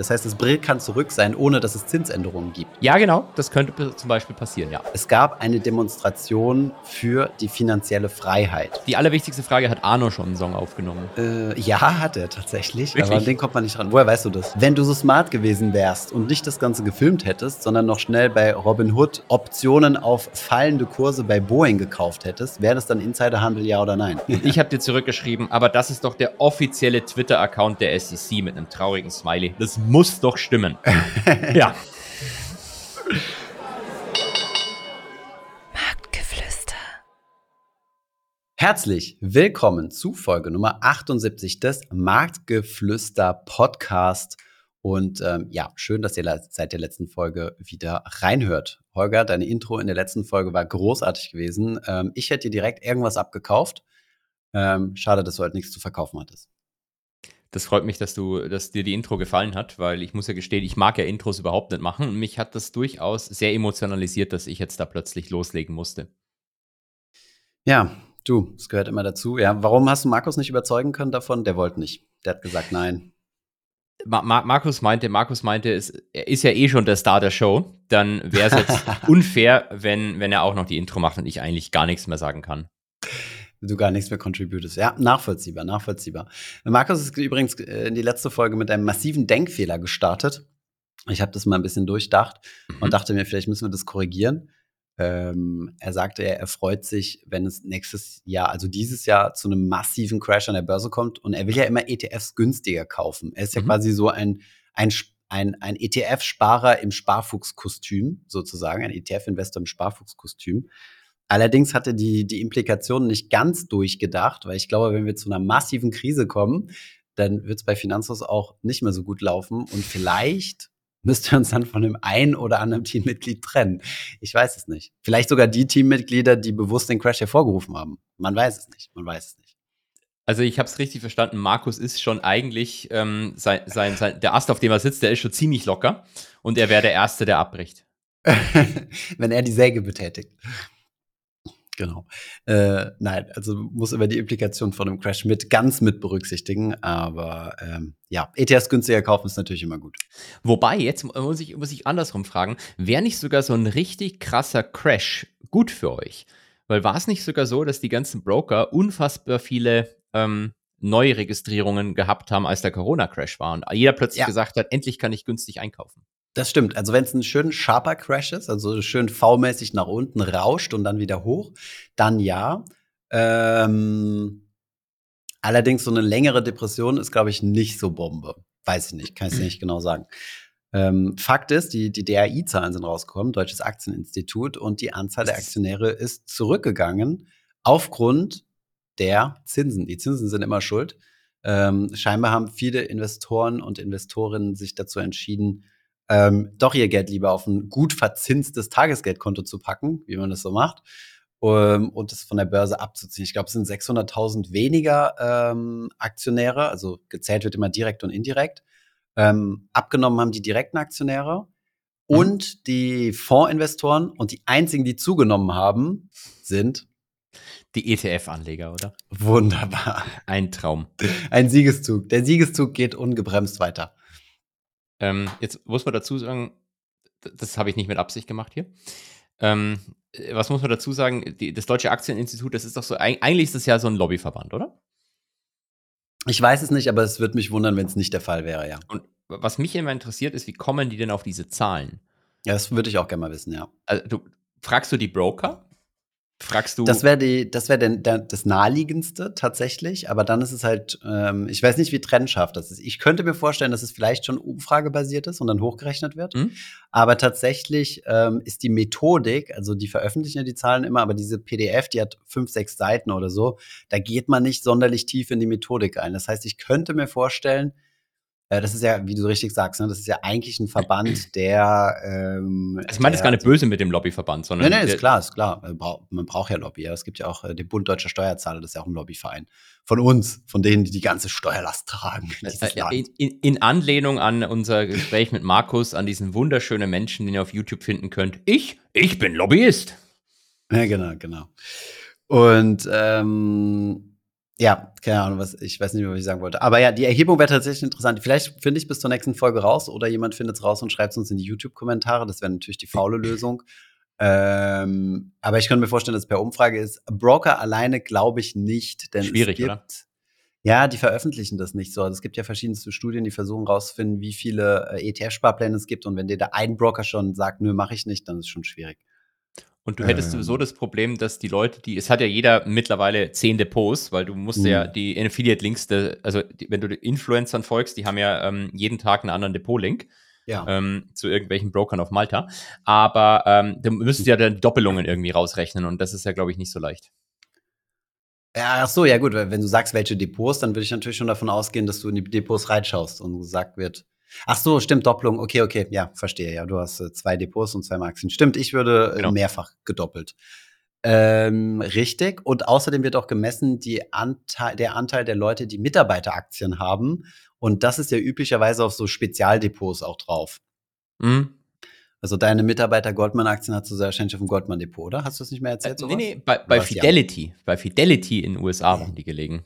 Das heißt, das Brill kann zurück sein, ohne dass es Zinsänderungen gibt. Ja, genau. Das könnte zum Beispiel passieren, ja. Es gab eine Demonstration für die finanzielle Freiheit. Die allerwichtigste Frage, hat Arno schon einen Song aufgenommen? Äh, ja, hat er tatsächlich. Wirklich? Aber an den kommt man nicht ran. Woher weißt du das? Wenn du so smart gewesen wärst und nicht das Ganze gefilmt hättest, sondern noch schnell bei Robinhood Optionen auf fallende Kurse bei Boeing gekauft hättest, wäre das dann Insiderhandel, ja oder nein? Ich habe dir zurückgeschrieben, aber das ist doch der offizielle Twitter-Account der SEC mit einem traurigen Smiley. Das muss doch stimmen. ja. Marktgeflüster. Herzlich willkommen zu Folge Nummer 78 des Marktgeflüster Podcast. Und ähm, ja, schön, dass ihr seit der letzten Folge wieder reinhört. Holger, deine Intro in der letzten Folge war großartig gewesen. Ähm, ich hätte dir direkt irgendwas abgekauft. Ähm, schade, dass du halt nichts zu verkaufen hattest. Das freut mich, dass du, dass dir die Intro gefallen hat, weil ich muss ja gestehen, ich mag ja Intros überhaupt nicht machen und mich hat das durchaus sehr emotionalisiert, dass ich jetzt da plötzlich loslegen musste. Ja, du, es gehört immer dazu. Ja, warum hast du Markus nicht überzeugen können davon? Der wollte nicht. Der hat gesagt, nein. Ma Ma Markus meinte, Markus meinte, es, er ist ja eh schon der Star der Show, dann wäre es jetzt unfair, wenn, wenn er auch noch die Intro macht und ich eigentlich gar nichts mehr sagen kann. Du gar nichts mehr contributest. Ja, nachvollziehbar, nachvollziehbar. Markus ist übrigens äh, in die letzte Folge mit einem massiven Denkfehler gestartet. Ich habe das mal ein bisschen durchdacht und Mhm. dachte mir, vielleicht müssen wir das korrigieren. Ähm, er sagte, er, er freut sich, wenn es nächstes Jahr, also dieses Jahr, zu einem massiven Crash an der Börse kommt. Und er will ja immer ETFs günstiger kaufen. Er ist ja Mhm. quasi so ein, ein, ein, ein ETF-Sparer im Sparfuchskostüm, sozusagen, ein ETF-Investor im Sparfuchskostüm. Allerdings hatte die, die Implikationen nicht ganz durchgedacht, weil ich glaube, wenn wir zu einer massiven Krise kommen, dann wird es bei Finanzhaus auch nicht mehr so gut laufen und vielleicht müsst ihr uns dann von dem einen oder anderen Teammitglied trennen. Ich weiß es nicht. Vielleicht sogar die Teammitglieder, die bewusst den Crash hervorgerufen haben. Man weiß es nicht. Man weiß es nicht. Also ich habe es richtig verstanden, Markus ist schon eigentlich, ähm, sein, sein, sein, der Ast, auf dem er sitzt, der ist schon ziemlich locker und er wäre der Erste, der abbricht. wenn er die Säge betätigt. Genau. Äh, nein, also muss immer die Implikation von einem Crash mit ganz mit berücksichtigen. Aber ähm, ja, ETFs günstiger kaufen ist natürlich immer gut. Wobei, jetzt muss ich, muss ich andersrum fragen, wäre nicht sogar so ein richtig krasser Crash gut für euch? Weil war es nicht sogar so, dass die ganzen Broker unfassbar viele ähm, Neuregistrierungen gehabt haben, als der Corona-Crash war und jeder plötzlich Ja. gesagt hat, endlich kann ich günstig einkaufen. Das stimmt. Also wenn es ein schön sharper Crash ist, also schön V-mäßig nach unten rauscht und dann wieder hoch, dann ja. Ähm, allerdings so eine längere Depression ist, glaube ich, nicht so Bombe. Weiß ich nicht, kann ich nicht genau sagen. Ähm, Fakt ist, die, die DAI-Zahlen sind rausgekommen, Deutsches Aktieninstitut, und die Anzahl der Aktionäre ist zurückgegangen aufgrund der Zinsen. Die Zinsen sind immer schuld. Ähm, scheinbar haben viele Investoren und Investorinnen sich dazu entschieden, ähm, doch ihr Geld lieber auf ein gut verzinstes Tagesgeldkonto zu packen, wie man das so macht, ähm, und es von der Börse abzuziehen. Ich glaube, es sind 600.000 weniger ähm, Aktionäre, also gezählt wird immer direkt und indirekt. Ähm, abgenommen haben die direkten Aktionäre und die Fondsinvestoren und die einzigen, die zugenommen haben, sind Die ETF-Anleger, oder? wunderbar. Ein Traum. Ein Siegeszug. Der Siegeszug geht ungebremst weiter. Ähm, jetzt muss man dazu sagen, das habe ich nicht mit Absicht gemacht hier. Ähm, äh, was muss man dazu sagen? Die, das Deutsche Aktieninstitut, das ist doch so, eig- eigentlich ist das ja so ein Lobbyverband, oder? Ich weiß es nicht, aber es würde mich wundern, wenn es nicht der Fall wäre, ja. Und was mich immer interessiert, ist, wie kommen die denn auf diese Zahlen? Ja, das würde ich auch gerne mal wissen, ja. Also, du, fragst du die Broker? Fragst du. Das wäre die, das wäre das naheliegendste tatsächlich, aber dann ist es halt, ähm, ich weiß nicht, wie trennscharf das ist. Ich könnte mir vorstellen, dass es vielleicht schon umfragebasiert ist und dann hochgerechnet wird. Mhm. Aber tatsächlich ähm, ist die Methodik, also die veröffentlichen ja die Zahlen immer, aber diese PDF, die hat fünf, sechs Seiten oder so, da geht man nicht sonderlich tief in die Methodik ein. Das heißt, ich könnte mir vorstellen, äh, das ist ja, wie du richtig sagst, ne, das ist ja eigentlich ein Verband, der ähm, also ich meine das gar nicht böse mit dem Lobbyverband, sondern. Nee, der- ist klar, ist klar. Man braucht, man braucht ja Lobby. Ja. Es gibt ja auch äh, den Bund Deutscher Steuerzahler, das ist ja auch ein Lobbyverein. Von uns, von denen, die die ganze Steuerlast tragen. Äh. In, in, in Anlehnung an unser Gespräch mit Markus, an diesen wunderschönen Menschen, den ihr auf YouTube finden könnt. Ich, ich bin Lobbyist. Ja, genau, genau. Und ähm, Ja, keine Ahnung, was ich weiß nicht mehr, was ich sagen wollte. Aber ja, die Erhebung wäre tatsächlich interessant. Vielleicht finde ich bis zur nächsten Folge raus oder jemand findet es raus und schreibt es uns in die YouTube-Kommentare. Das wäre natürlich die faule Lösung. Ähm, aber ich könnte mir vorstellen, dass es per Umfrage ist. Broker alleine glaube ich nicht, denn Schwierig, es gibt, oder? ja, die veröffentlichen das nicht so. Also es gibt ja verschiedenste Studien, die versuchen rauszufinden, wie viele äh, ETF-Sparpläne es gibt. Und wenn dir da ein Broker schon sagt, nö, mache ich nicht, dann ist es schon schwierig. Und du hättest Ähm. sowieso das Problem, dass die Leute, die, es hat ja jeder mittlerweile zehn Depots, weil du musst ja Mhm. die Affiliate-Links, also die, wenn du Influencern folgst, die haben ja ähm, jeden Tag einen anderen Depot-Link Ja. ähm, zu irgendwelchen Brokern auf Malta. Aber ähm, du müsstest ja dann Doppelungen irgendwie rausrechnen und das ist ja, glaube ich, nicht so leicht. Ja, ach so, ja gut, wenn du sagst, welche Depots, dann würde ich natürlich schon davon ausgehen, dass du in die Depots reinschaust und gesagt wird, ach so, stimmt, Doppelung, okay, okay, ja, verstehe, ja, du hast äh, zwei Depots und zwei Aktien. Stimmt, ich würde äh, Genau. mehrfach gedoppelt. Ähm, richtig. Und außerdem wird auch gemessen die Anteil, der Anteil der Leute, die Mitarbeiteraktien haben. Und das ist ja üblicherweise auf so Spezialdepots auch drauf. Mhm. Also deine Mitarbeiter-Goldman-Aktien hast du sehr wahrscheinlich auf dem Goldman-Depot, oder? Hast du das nicht mehr erzählt? Äh, nee, nee, bei, bei? Fidelity. Bei Fidelity in den USA waren die gelegen.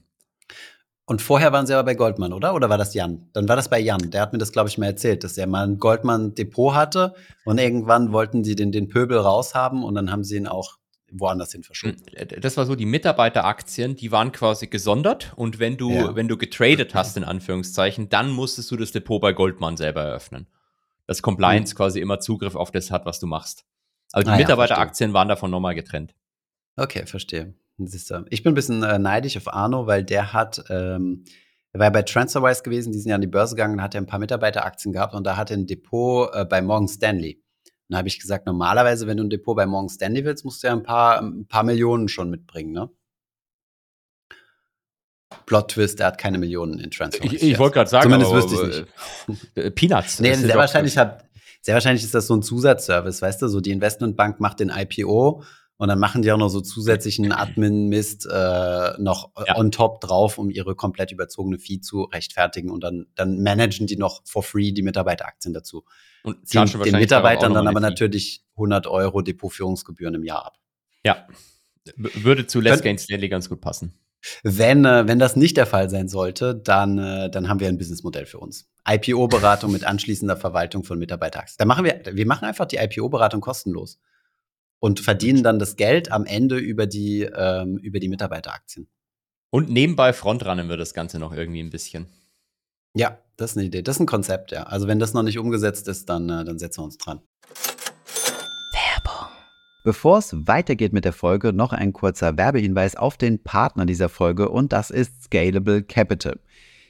Und vorher waren sie aber bei Goldman, oder? Oder war das Jan? Dann war das bei Jan. Der hat mir das, glaube ich, mal erzählt, dass er mal ein Goldman-Depot hatte und irgendwann wollten sie den, den Pöbel raushaben und dann haben sie ihn auch woanders hin verschoben. Äh, Das war so, die Mitarbeiteraktien, die waren quasi gesondert und wenn du, Ja. wenn du getradet hast, in Anführungszeichen, dann musstest du das Depot bei Goldman selber eröffnen. Dass Compliance Mhm. quasi immer Zugriff auf das hat, was du machst. Also die Ah ja, Mitarbeiteraktien waren davon nochmal getrennt. Okay, verstehe. Siehst du. Ich bin ein bisschen äh, neidisch auf Arno, weil der hat, ähm, er war ja bei TransferWise gewesen, die sind ja an die Börse gegangen, da hat er ein paar Mitarbeiteraktien gehabt und da hat er ein Depot äh, bei Morgan Stanley. Dann habe ich gesagt, normalerweise, wenn du ein Depot bei Morgan Stanley willst, musst du ja ein paar, ein paar Millionen schon mitbringen, ne? Plot Twist, er hat keine Millionen in TransferWise. Ich, ich wollte gerade sagen, Zumindest aber, wüsste ich nicht. Äh, Peanuts. Nee, sehr wahrscheinlich, hat, sehr wahrscheinlich ist das so ein Zusatzservice, weißt du? So die Investmentbank macht den IPO und dann machen die auch noch so zusätzlichen Admin-Mist äh, noch Ja. on top drauf, um ihre komplett überzogene Fee zu rechtfertigen und dann, dann managen die noch for free die Mitarbeiteraktien dazu. und Ziehen den Mitarbeitern dann aber natürlich 100 Euro Depotführungsgebühren im Jahr ab. Ja. Würde zu Les Gaines Stanley ganz gut passen. Wenn, äh, wenn das nicht der Fall sein sollte, dann, äh, dann haben wir ein Businessmodell für uns. IPO-Beratung mit anschließender Verwaltung von Mitarbeiteraktien. Da machen wir, wir machen einfach die IPO-Beratung kostenlos und verdienen dann das Geld am Ende über die, ähm, über die Mitarbeiteraktien. Und nebenbei frontrannen wir das Ganze noch irgendwie ein bisschen. Ja, das ist eine Idee. Das ist ein Konzept, ja. Also wenn das noch nicht umgesetzt ist, dann, äh, dann setzen wir uns dran. Bevor es weitergeht mit der Folge, noch ein kurzer Werbehinweis auf den Partner dieser Folge und das ist Scalable Capital.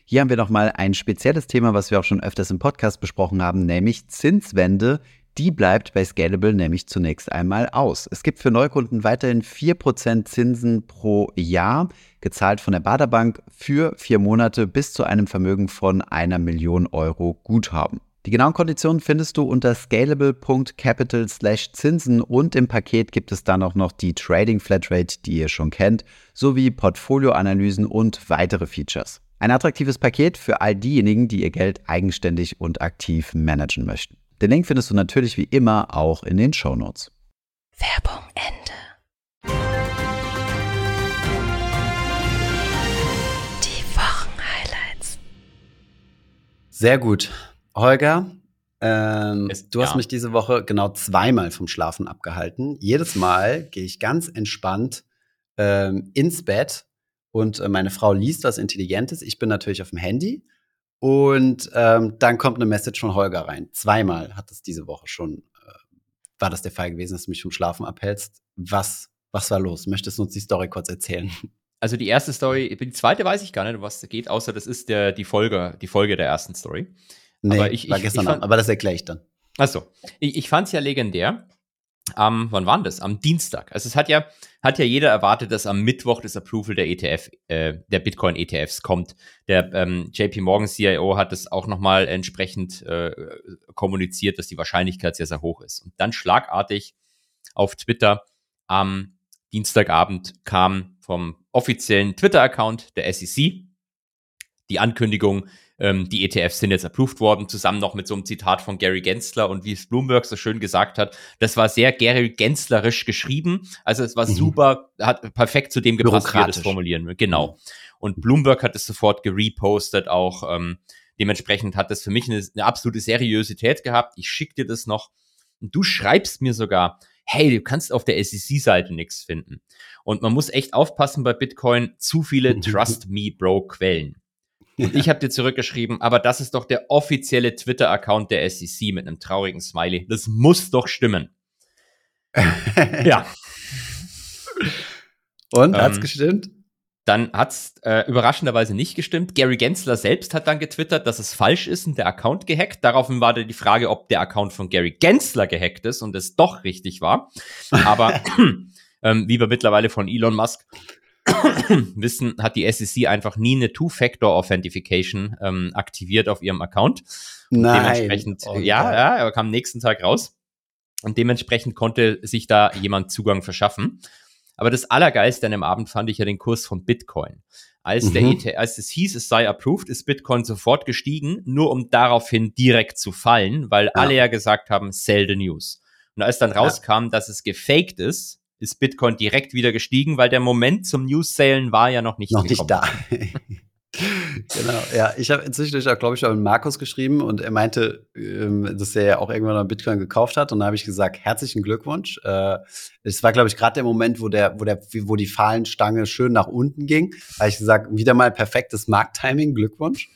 Hier haben wir nochmal ein spezielles Thema, was wir auch schon öfters im Podcast besprochen haben, nämlich Zinswende. Die bleibt bei Scalable nämlich zunächst einmal aus. Es gibt für Neukunden weiterhin 4% Zinsen pro Jahr, gezahlt von der Baderbank für vier Monate bis zu einem Vermögen von einer Million Euro Guthaben. Die genauen Konditionen findest du unter scalable.capital Zinsen und im Paket gibt es dann auch noch die Trading Flatrate, die ihr schon kennt, sowie Portfolioanalysen und weitere Features. Ein attraktives Paket für all diejenigen, die ihr Geld eigenständig und aktiv managen möchten. Den Link findest du natürlich wie immer auch in den Shownotes. Werbung Ende. Die Wochenhighlights. Sehr gut. Holger, ähm, du hast ja. mich diese Woche genau zweimal vom Schlafen abgehalten. Jedes Mal gehe ich ganz entspannt ähm, ins Bett und äh, meine Frau liest was Intelligentes. Ich bin natürlich auf dem Handy. Und ähm, dann kommt eine Message von Holger rein. Zweimal hat es diese Woche schon, äh, war das der Fall gewesen, dass du mich vom Schlafen abhältst. Was, was war los? Möchtest du uns die Story kurz erzählen? Also die erste Story, die zweite weiß ich gar nicht, was da geht, außer das ist der, die Folge, die Folge der ersten Story. Nee, Aber ich- war ich- gestern ich Abend, fand- aber das erkläre ich dann. Achso, ich, ich fand es ja legendär. Am, wann war das? Am Dienstag. Also es hat ja, hat ja jeder erwartet, dass am Mittwoch das Approval der ETF, äh, der Bitcoin-ETFs kommt. Der ähm, JP Morgan CIO hat es auch nochmal entsprechend äh, kommuniziert, dass die Wahrscheinlichkeit sehr, sehr hoch ist. Und dann schlagartig auf Twitter am Dienstagabend kam vom offiziellen Twitter-Account der SEC die Ankündigung, ähm, die ETFs sind jetzt approved worden, zusammen noch mit so einem Zitat von Gary Gensler und wie es Bloomberg so schön gesagt hat, das war sehr Gary Genslerisch geschrieben, also es war Mhm. super, hat perfekt zu dem gepasst, wie er das formulieren. Genau. Und Bloomberg hat es sofort gerepostet auch. Ähm, dementsprechend hat das für mich eine, eine absolute Seriosität gehabt. Ich schicke dir das noch. Und du schreibst mir sogar, hey, du kannst auf der SEC-Seite nichts finden. Und man muss echt aufpassen bei Bitcoin, zu viele Trust Me Bro Quellen. Und ich habe dir zurückgeschrieben, aber das ist doch der offizielle Twitter-Account der SEC mit einem traurigen Smiley. Das muss doch stimmen. ja. Und hat's Ähm, gestimmt? Dann hat's äh, überraschenderweise nicht gestimmt. Gary Gensler selbst hat dann getwittert, dass es falsch ist und der Account gehackt. Daraufhin war dann die Frage, ob der Account von Gary Gensler gehackt ist und es doch richtig war. Aber ähm, wie wir mittlerweile von Elon Musk wissen, hat die SEC einfach nie eine Two-Factor-Authentification ähm, aktiviert auf ihrem Account. Nein. Dementsprechend, Oh, ja, ja, er kam nächsten Tag raus. Und dementsprechend konnte sich da jemand Zugang verschaffen. Aber das Allergeilste an dem Abend fand ich ja den Kurs von Bitcoin. Als, der Mhm. ET, als es hieß, es sei approved, ist Bitcoin sofort gestiegen, nur um daraufhin direkt zu fallen, weil alle ja gesagt haben, sell the news. Und als dann rauskam, dass es gefaked ist, ist Bitcoin direkt wieder gestiegen, weil der Moment zum News-Salen war ja noch nicht noch nicht da. genau, ja. Ich habe inzwischen, glaube ich, schon mit Markus geschrieben und er meinte, ähm, dass er ja auch irgendwann mal Bitcoin gekauft hat. Und da habe ich gesagt, herzlichen Glückwunsch. Äh, Es war, glaube ich, gerade der Moment, wo der, wo der, wo die Fahlenstange schön nach unten ging. Da habe ich gesagt, wieder mal perfektes Markttiming, Glückwunsch.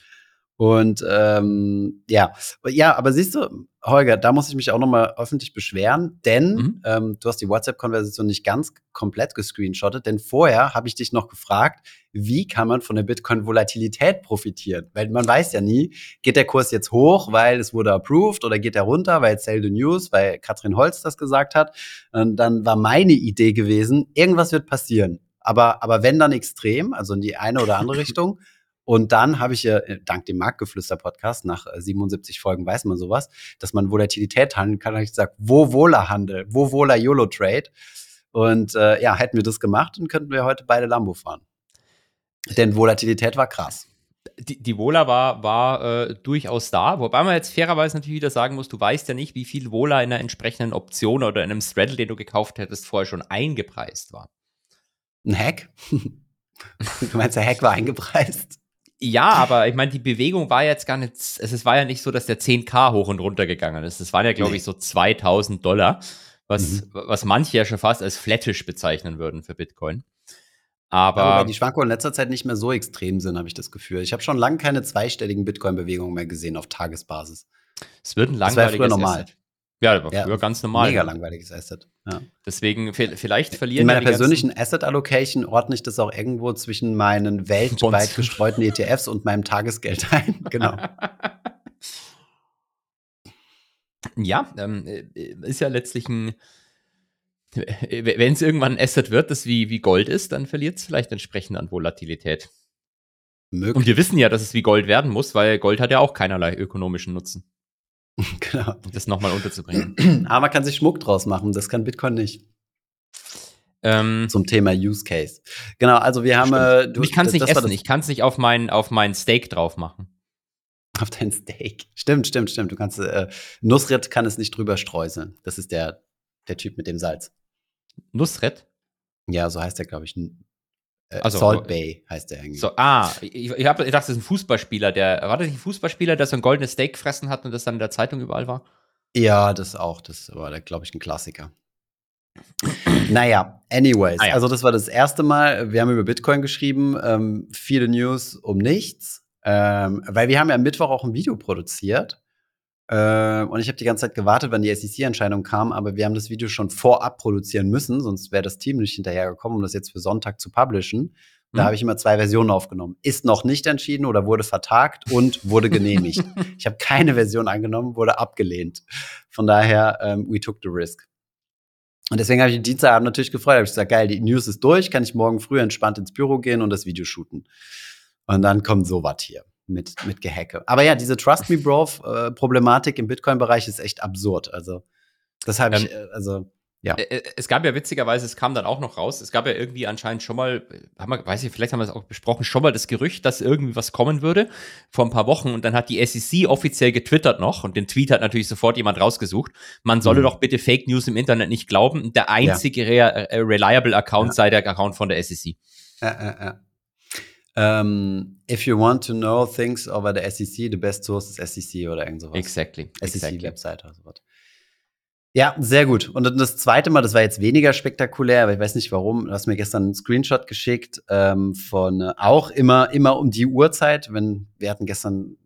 Und ähm, ja, ja, aber siehst du, Holger, da muss ich mich auch noch mal öffentlich beschweren, denn Mhm. ähm, du hast die WhatsApp-Konversation nicht ganz komplett gescreenshottet, denn vorher habe ich dich noch gefragt, wie kann man von der Bitcoin-Volatilität profitieren? Weil man weiß ja nie, geht der Kurs jetzt hoch, weil es wurde approved, oder geht er runter, weil Sell the News, weil Katrin Holz das gesagt hat. Und dann war meine Idee gewesen, irgendwas wird passieren. Aber, aber wenn dann extrem, also in die eine oder andere Richtung. Und dann habe ich ja, äh, dank dem Marktgeflüster-Podcast, nach äh, 77 Folgen weiß man sowas, dass man Volatilität handeln kann. Da habe ich gesagt, wo wohler Handel, wo wohler YOLO-Trade. Und äh, ja, hätten wir das gemacht, dann könnten wir heute beide Lambo fahren. Denn Volatilität war krass. die, die Wohler war, war äh, durchaus da, wobei man jetzt fairerweise natürlich wieder sagen muss, du weißt ja nicht, wie viel Wohler in einer entsprechenden Option oder in einem Straddle, den du gekauft hättest, vorher schon eingepreist war. Ein Hack? du meinst, der Hack war eingepreist? Ja, aber ich meine, die Bewegung war jetzt gar nicht, es, es war ja nicht so, dass der 10k hoch und runter gegangen ist. Das waren ja, glaube ich, so 2000 Dollar, was, Mhm. was manche ja schon fast als flattisch bezeichnen würden für Bitcoin. Aber Aber die Schwankungen in letzter Zeit nicht mehr so extrem sind, habe ich das Gefühl. Ich habe schon lange keine zweistelligen Bitcoin-Bewegungen mehr gesehen auf Tagesbasis. es wird ein Das war langweiliges früher normal. Asset. Ja, das war Ja, früher ganz normal. Mega langweiliges Asset. Ja. Deswegen, vi- vielleicht verlieren In meiner persönlichen Asset Allocation ordne ich das auch irgendwo zwischen meinen weltweit gestreuten ETFs und meinem Tagesgeld ein. genau. Ja, ähm, äh, ist ja letztlich ein. Wenn es irgendwann ein Asset wird, das wie, wie Gold ist, dann verliert es vielleicht entsprechend an Volatilität. Und Möglich. wir wissen ja, dass es wie Gold werden muss, weil Gold hat ja auch keinerlei ökonomischen Nutzen, genau. um das nochmal unterzubringen. Aber man kann sich Schmuck draus machen. Das kann Bitcoin nicht. ähm, Zum Thema Use Case. Genau, also wir haben. Äh, du, ich kann es nicht essen, ich kann es nicht auf mein, auf mein Steak drauf machen. Auf dein Steak. Stimmt, stimmt, stimmt. Du kannst, äh, Nusret kann es nicht drüber streuseln. Das ist der, der Typ mit dem Salz. Nusret? Ja, so heißt der, glaube ich. Äh, Also, Salt Bay heißt der eigentlich. So, ah, ich, ich, hab, ich dachte, das ist ein Fußballspieler, der, war das nicht ein Fußballspieler, der so ein goldenes Steak gefressen hat und das dann in der Zeitung überall war? Ja, das auch. Das war, glaube ich, ein Klassiker. naja, anyways. Ah, ja. Also, das war das erste Mal. Wir haben über Bitcoin geschrieben. Ähm, viele News um nichts. Ähm, weil wir haben ja am Mittwoch auch ein Video produziert. Ähm, und ich habe die ganze Zeit gewartet, wann die SEC-Entscheidung kam. Aber wir haben das Video schon vorab produzieren müssen. Sonst wäre das Team nicht hinterhergekommen, um das jetzt für Sonntag zu publishen. Da Mhm. habe ich immer zwei Versionen aufgenommen. Ist noch nicht entschieden oder wurde vertagt und wurde genehmigt. ich habe keine Version angenommen, wurde abgelehnt. Von daher, ähm, we took the risk. Und deswegen habe ich den Dienstagabend natürlich gefreut. Habe ich gesagt, geil, die News ist durch, kann ich morgen früh entspannt ins Büro gehen und das Video shooten. Und dann kommt sowas hier mit, mit Gehacke. Aber ja, diese Trust Me Bro-Problematik im Bitcoin-Bereich ist echt absurd. Also, das habe ich, äh, also, ja. Ä- ä- Es gab ja witzigerweise, es kam dann auch noch raus, es gab ja irgendwie anscheinend schon mal, äh, haben wir, weiß ich, vielleicht haben wir es auch besprochen, schon mal das Gerücht, dass irgendwie was kommen würde vor ein paar Wochen und dann hat die SEC offiziell getwittert noch und den Tweet hat natürlich sofort jemand rausgesucht. Man solle Mhm. doch bitte Fake News im Internet nicht glauben. Der einzige rea- äh, reliable Account Ja. sei der Account von der SEC. Äh, äh, äh. Ähm, if you want to know things over the SEC, the best source is SEC oder irgend sowas. Exactly. exactly. SEC-Website oder sowas. Ja, sehr gut. Und dann das zweite Mal, das war jetzt weniger spektakulär, aber ich weiß nicht warum. Du hast mir gestern einen Screenshot geschickt ähm, von äh, auch immer, immer um die Uhrzeit. Wenn wir hatten gestern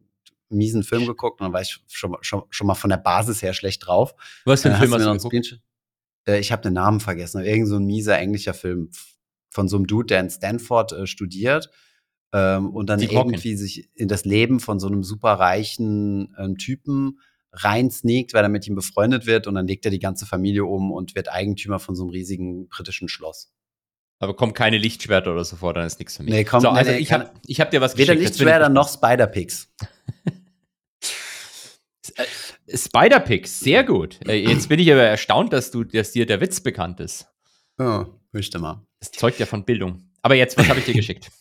einen miesen Film geguckt und dann war ich schon, schon, schon mal von der Basis her schlecht drauf. Was für ein Äh, Film hast du mir geguckt? Äh, ich habe den Namen vergessen. Irgend so ein mieser englischer Film von so einem Dude, der in Stanford äh, studiert ähm, und dann Hawking. irgendwie sich in das Leben von so einem superreichen ähm, Typen reinsneakt, weil er mit ihm befreundet wird und dann legt er die ganze Familie um und wird Eigentümer von so einem riesigen britischen Schloss. Aber kommt keine Lichtschwerter oder so vor, dann ist nichts für mich. Nee, kommt- so, also nee, ich habe ich hab dir was Weder geschickt. bin Lichtschwerter ich noch Spider-Pigs. gespannt. Spider-Pix, sehr gut. Äh, Jetzt bin ich aber erstaunt, dass, du, dass dir der Witz bekannt ist. Ja, möchte mal. Das zeugt ja von Bildung. Aber jetzt, was habe ich dir geschickt?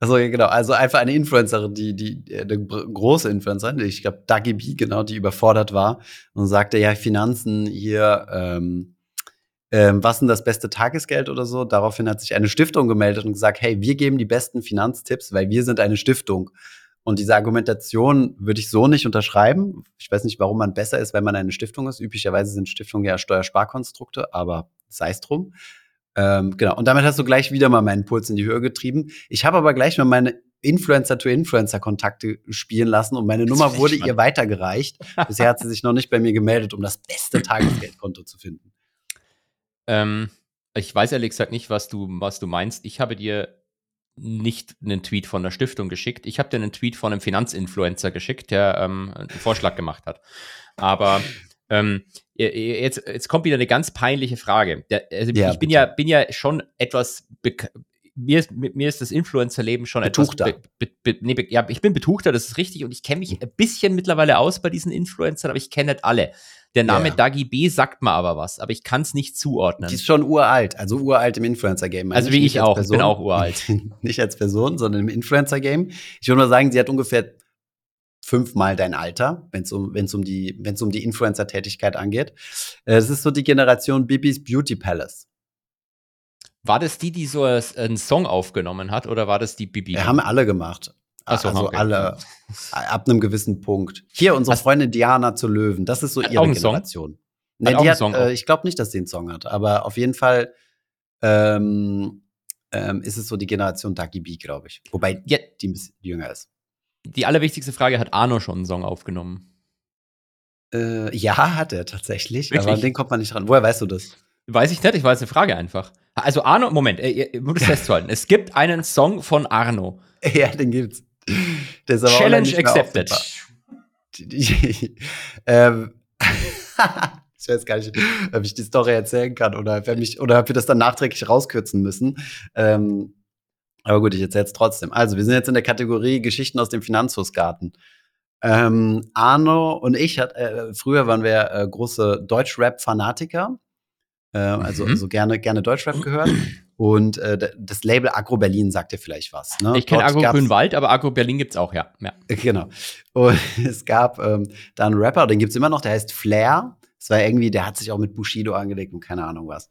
Also genau, also einfach eine Influencerin, die, die, die eine große Influencerin, ich glaube Dagi B, genau, die überfordert war und sagte, ja, Finanzen hier, ähm, ähm, was denn das beste Tagesgeld oder so? Daraufhin hat sich eine Stiftung gemeldet und gesagt, hey, wir geben die besten Finanztipps, weil wir sind eine Stiftung. Und diese Argumentation würde ich so nicht unterschreiben. Ich weiß nicht, warum man besser ist, wenn man eine Stiftung ist. Üblicherweise sind Stiftungen ja Steuersparkonstrukte, aber sei es drum. Ähm, genau. Und damit hast du gleich wieder mal meinen Puls in die Höhe getrieben. Ich habe aber gleich mal meine Influencer-to-Influencer-Kontakte spielen lassen und meine Jetzt Nummer wurde ihr weitergereicht. Bisher hat sie sich noch nicht bei mir gemeldet, um das beste Tagesgeldkonto zu finden. ähm, ich weiß ehrlich gesagt nicht, was du, was du meinst. Ich habe dir nicht einen Tweet von der Stiftung geschickt. Ich habe dir einen Tweet von einem Finanzinfluencer geschickt, der ähm, einen Vorschlag gemacht hat. Aber ähm, jetzt, jetzt kommt wieder eine ganz peinliche Frage. Der, also Ja, ich bin bitte. ja, bin ja schon etwas mir ist, mir ist das Influencer-Leben schon Betuchter. etwas. Be, be, be, nee, ja, ich bin betuchter, das ist richtig. Und ich kenne mich ein bisschen mittlerweile aus bei diesen Influencern, aber ich kenne nicht alle. Der Name Ja. Dagi B sagt mir aber was, aber ich kann es nicht zuordnen. Die ist schon uralt, also uralt im Influencer-Game. meine Also wie ich auch, ich bin auch uralt. nicht als Person, sondern im Influencer-Game. Ich würde mal sagen, sie hat ungefähr fünfmal dein Alter, wenn es um, wenn's um die, wenn's um die Influencer-Tätigkeit angeht. Äh, Es ist so die Generation Bibis Beauty Palace. War das die, die so einen Song aufgenommen hat, oder war das die Bibi? Wir haben alle gemacht. Ach so, also okay. alle ab einem gewissen Punkt. Hier unsere Hast- Freundin Diana zu Löwen. Das ist so Hat ihre? Generation. Hat Nee, die hat, Song äh, ich glaube nicht, dass sie einen Song hat, aber auf jeden Fall ähm, ähm, ist es so die Generation Ducky B, glaube ich. Wobei Ja, die ein bisschen jünger ist. Die allerwichtigste Frage, hat Arno schon einen Song aufgenommen? Äh, ja, hat er tatsächlich, aber Wirklich? an den kommt man nicht ran. Woher weißt du das? Weiß ich nicht, ich weiß eine Frage einfach. Also Arno, Moment, äh, ihr müsst festhalten. es gibt einen Song von Arno. ja, den gibt's. Der ist aber online Challenge accepted. ähm, ich weiß gar nicht, ob ich die Story erzählen kann oder, mich, oder ob wir das dann nachträglich rauskürzen müssen. Ähm, aber gut, ich erzähle es trotzdem. Also, wir sind jetzt in der Kategorie Geschichten aus dem Finanzhofgarten. Ähm, Arno und ich, hat, äh, früher waren wir äh, große Deutschrap-Fanatiker. Äh, also, Mhm. also gerne, gerne Deutschrap gehört. Und äh, das Label Agro Berlin sagt dir vielleicht was. Ne? Ich kenne Agro Grünwald, aber Agro Berlin gibt's auch, ja. ja. Genau. Und es gab ähm, da einen Rapper, den gibt's immer noch, der heißt Flair. Das war irgendwie, der hat sich auch mit Bushido angelegt und keine Ahnung was.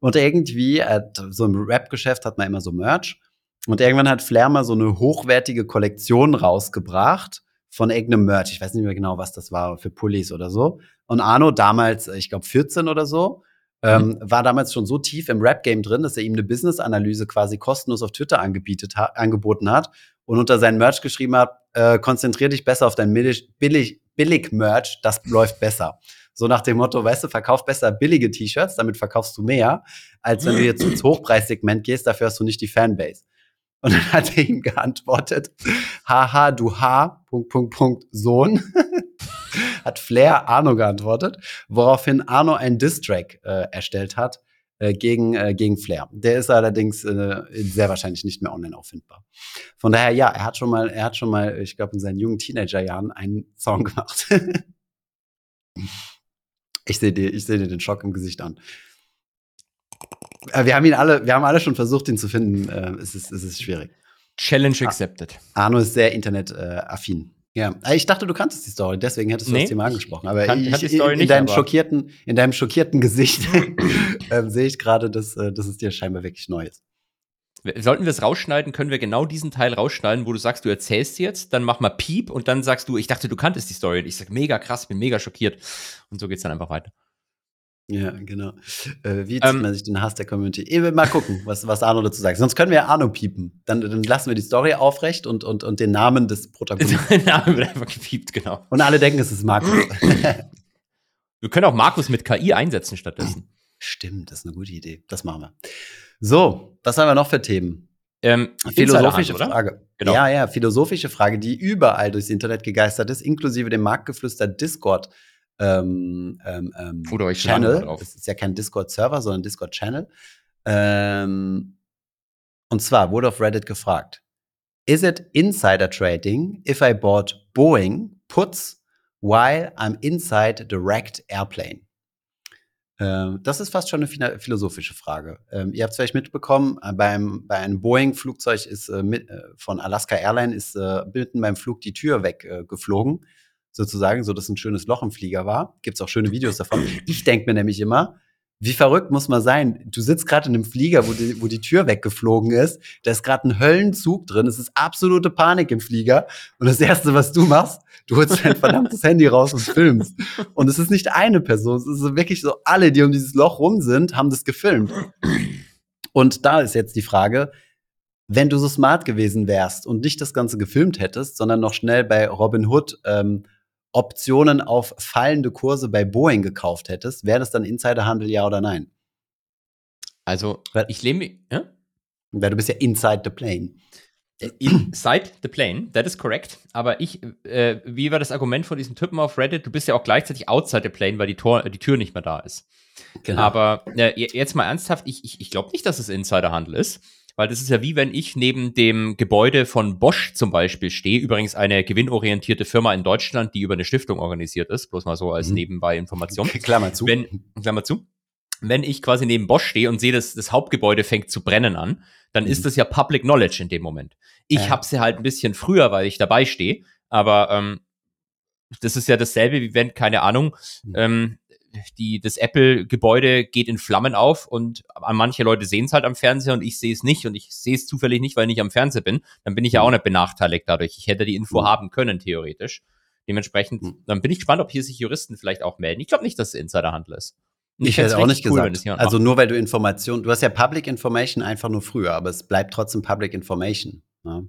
Und irgendwie, äh, so im Rap-Geschäft hat man immer so Merch. Und irgendwann hat Flair mal so eine hochwertige Kollektion rausgebracht von irgendeinem Merch. Ich weiß nicht mehr genau, was das war, für Pullis oder so. Und Arno, damals, äh, ich glaube 14 oder so, ähm, war damals schon so tief im Rap-Game drin, dass er ihm eine Business-Analyse quasi kostenlos auf Twitter angebietet ha angeboten hat und unter seinen Merch geschrieben hat, äh, konzentrier dich besser auf dein billig, billig Merch, das läuft besser. So nach dem Motto, weißt du, verkauf besser billige T-Shirts, damit verkaufst du mehr, als wenn du jetzt ins Hochpreissegment gehst, dafür hast du nicht die Fanbase. Und dann hat er ihm geantwortet, haha, du H, Punkt, Punkt, Punkt, Sohn. hat Flair Arno geantwortet, woraufhin Arno einen Distrack äh, erstellt hat äh, gegen, äh, gegen Flair. Der ist allerdings äh, sehr wahrscheinlich nicht mehr online auffindbar. Von daher, ja, er hat schon mal, er hat schon mal, ich glaube, in seinen jungen Teenagerjahren einen Song gemacht. ich sehe dir, ich sehe dir den Schock im Gesicht an. Äh, Wir haben ihn alle, wir haben alle schon versucht, ihn zu finden. Äh, es, ist, es ist schwierig. Challenge Ah. accepted. Arno ist sehr internetaffin. Ja, Äh, ich dachte, du kanntest die Story, deswegen hättest du Nee, das Thema angesprochen. Aber kan- ich, Story in, nicht, deinem aber- schockierten, in deinem schockierten Gesicht ähm, sehe ich gerade, dass, äh, dass es dir scheinbar wirklich neu ist. Sollten wir es rausschneiden, können wir genau diesen Teil rausschneiden, wo du sagst, du erzählst jetzt, dann mach mal Piep und dann sagst du, ich dachte, du kanntest die Story. Und ich sag, mega krass, bin mega schockiert. Und so geht's dann einfach weiter. Ja, genau. Äh, wie zieht ähm, man sich den Hass der Community? Ich mal gucken, was, was Arno dazu sagt. Sonst können wir ja Arno piepen. Dann, dann lassen wir die Story aufrecht und, und, und den Namen des Protagonisten. Der Name wird einfach gepiept, genau. Und alle denken, es ist Markus. wir können auch Markus mit KI einsetzen stattdessen. Stimmt, das ist eine gute Idee. Das machen wir. So, was haben wir noch für Themen? Ähm, philosophische Frage. Genau. Ja, ja, philosophische Frage, die überall durchs Internet gegeistert ist, inklusive dem Marktgeflüster Discord. Ähm, ähm, ähm Channel. Das ist ja kein Discord-Server, sondern Discord-Channel. Ähm, und zwar wurde auf Reddit gefragt: Is it insider trading if I bought Boeing puts while I'm inside the wrecked airplane? Ähm, das ist fast schon eine philosophische Frage. Ähm, ihr habt es vielleicht mitbekommen, äh, beim, bei einem Boeing-Flugzeug ist äh, mit, äh, von Alaska Airlines ist äh, mitten beim Flug die Tür weggeflogen, sozusagen, so dass ein schönes Loch im Flieger war. Gibt es auch schöne Videos davon. Ich denke mir nämlich immer, wie verrückt muss man sein? Du sitzt gerade in einem Flieger, wo die, wo die Tür weggeflogen ist. Da ist gerade ein Höllenzug drin. Es ist absolute Panik im Flieger. Und das Erste, was du machst, du holst dein verdammtes Handy raus und filmst. Und es ist nicht eine Person. Es ist wirklich so, alle, die um dieses Loch rum sind, haben das gefilmt. Und da ist jetzt die Frage, wenn du so smart gewesen wärst und nicht das Ganze gefilmt hättest, sondern noch schnell bei Robin Hood ähm, Optionen auf fallende Kurse bei Boeing gekauft hättest, wäre das dann Insiderhandel, ja oder nein? Also, ich lebe. Ja? Weil du bist ja inside the plane. Äh, inside the plane, that is correct. Aber ich, äh, wie war das Argument von diesem Typen auf Reddit? Du bist ja auch gleichzeitig outside the plane, weil die, Tor, die Tür nicht mehr da ist. Genau. Aber äh, jetzt mal ernsthaft, ich, ich, ich glaube nicht, dass es Insiderhandel ist. Weil das ist ja wie wenn ich neben dem Gebäude von Bosch zum Beispiel stehe, übrigens eine gewinnorientierte Firma in Deutschland, die über eine Stiftung organisiert ist, bloß mal so als mhm. nebenbei Information. Klammer zu. Wenn, Klammer zu. Wenn ich quasi neben Bosch stehe und sehe, dass das Hauptgebäude fängt zu brennen an, dann mhm. ist das ja Public Knowledge in dem Moment. Ich äh. habe sie halt ein bisschen früher, weil ich dabei stehe, aber ähm, das ist ja dasselbe, wie wenn, keine Ahnung, mhm. ähm, die, das Apple-Gebäude geht in Flammen auf und manche Leute sehen es halt am Fernseher und ich sehe es nicht und ich sehe es zufällig nicht, weil ich nicht am Fernseher bin, dann bin ich ja auch nicht benachteiligt dadurch. Ich hätte die Info mhm. haben können, theoretisch. Dementsprechend, mhm. dann bin ich gespannt, ob hier sich Juristen vielleicht auch melden. Ich glaube nicht, dass es Insiderhandel ist. Ich, ich hätte auch nicht cool, gesagt. Also nur weil du Information, du hast ja Public Information einfach nur früher, aber es bleibt trotzdem Public Information. Ja. Also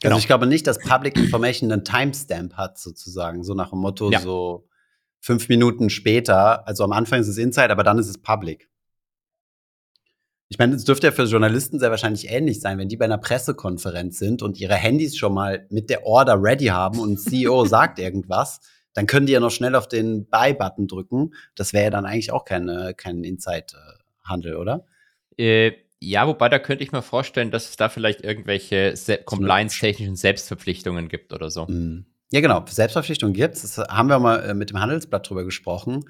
genau. Also ich glaube nicht, dass Public Information einen Timestamp hat, sozusagen, so nach dem Motto, ja. so fünf Minuten später, also am Anfang ist es Inside, aber dann ist es Public. Ich meine, es dürfte ja für Journalisten sehr wahrscheinlich ähnlich sein, wenn die bei einer Pressekonferenz sind und ihre Handys schon mal mit der Order ready haben und CEO sagt irgendwas, dann können die ja noch schnell auf den Buy-Button drücken. Das wäre ja dann eigentlich auch keine, kein Inside-Handel, oder? Äh, ja, wobei da könnte ich mir vorstellen, dass es da vielleicht irgendwelche compliance-technischen Selbstverpflichtungen gibt oder so. Mhm. Ja, genau. Selbstverpflichtung gibt's. Das haben wir mal äh, mit dem Handelsblatt drüber gesprochen.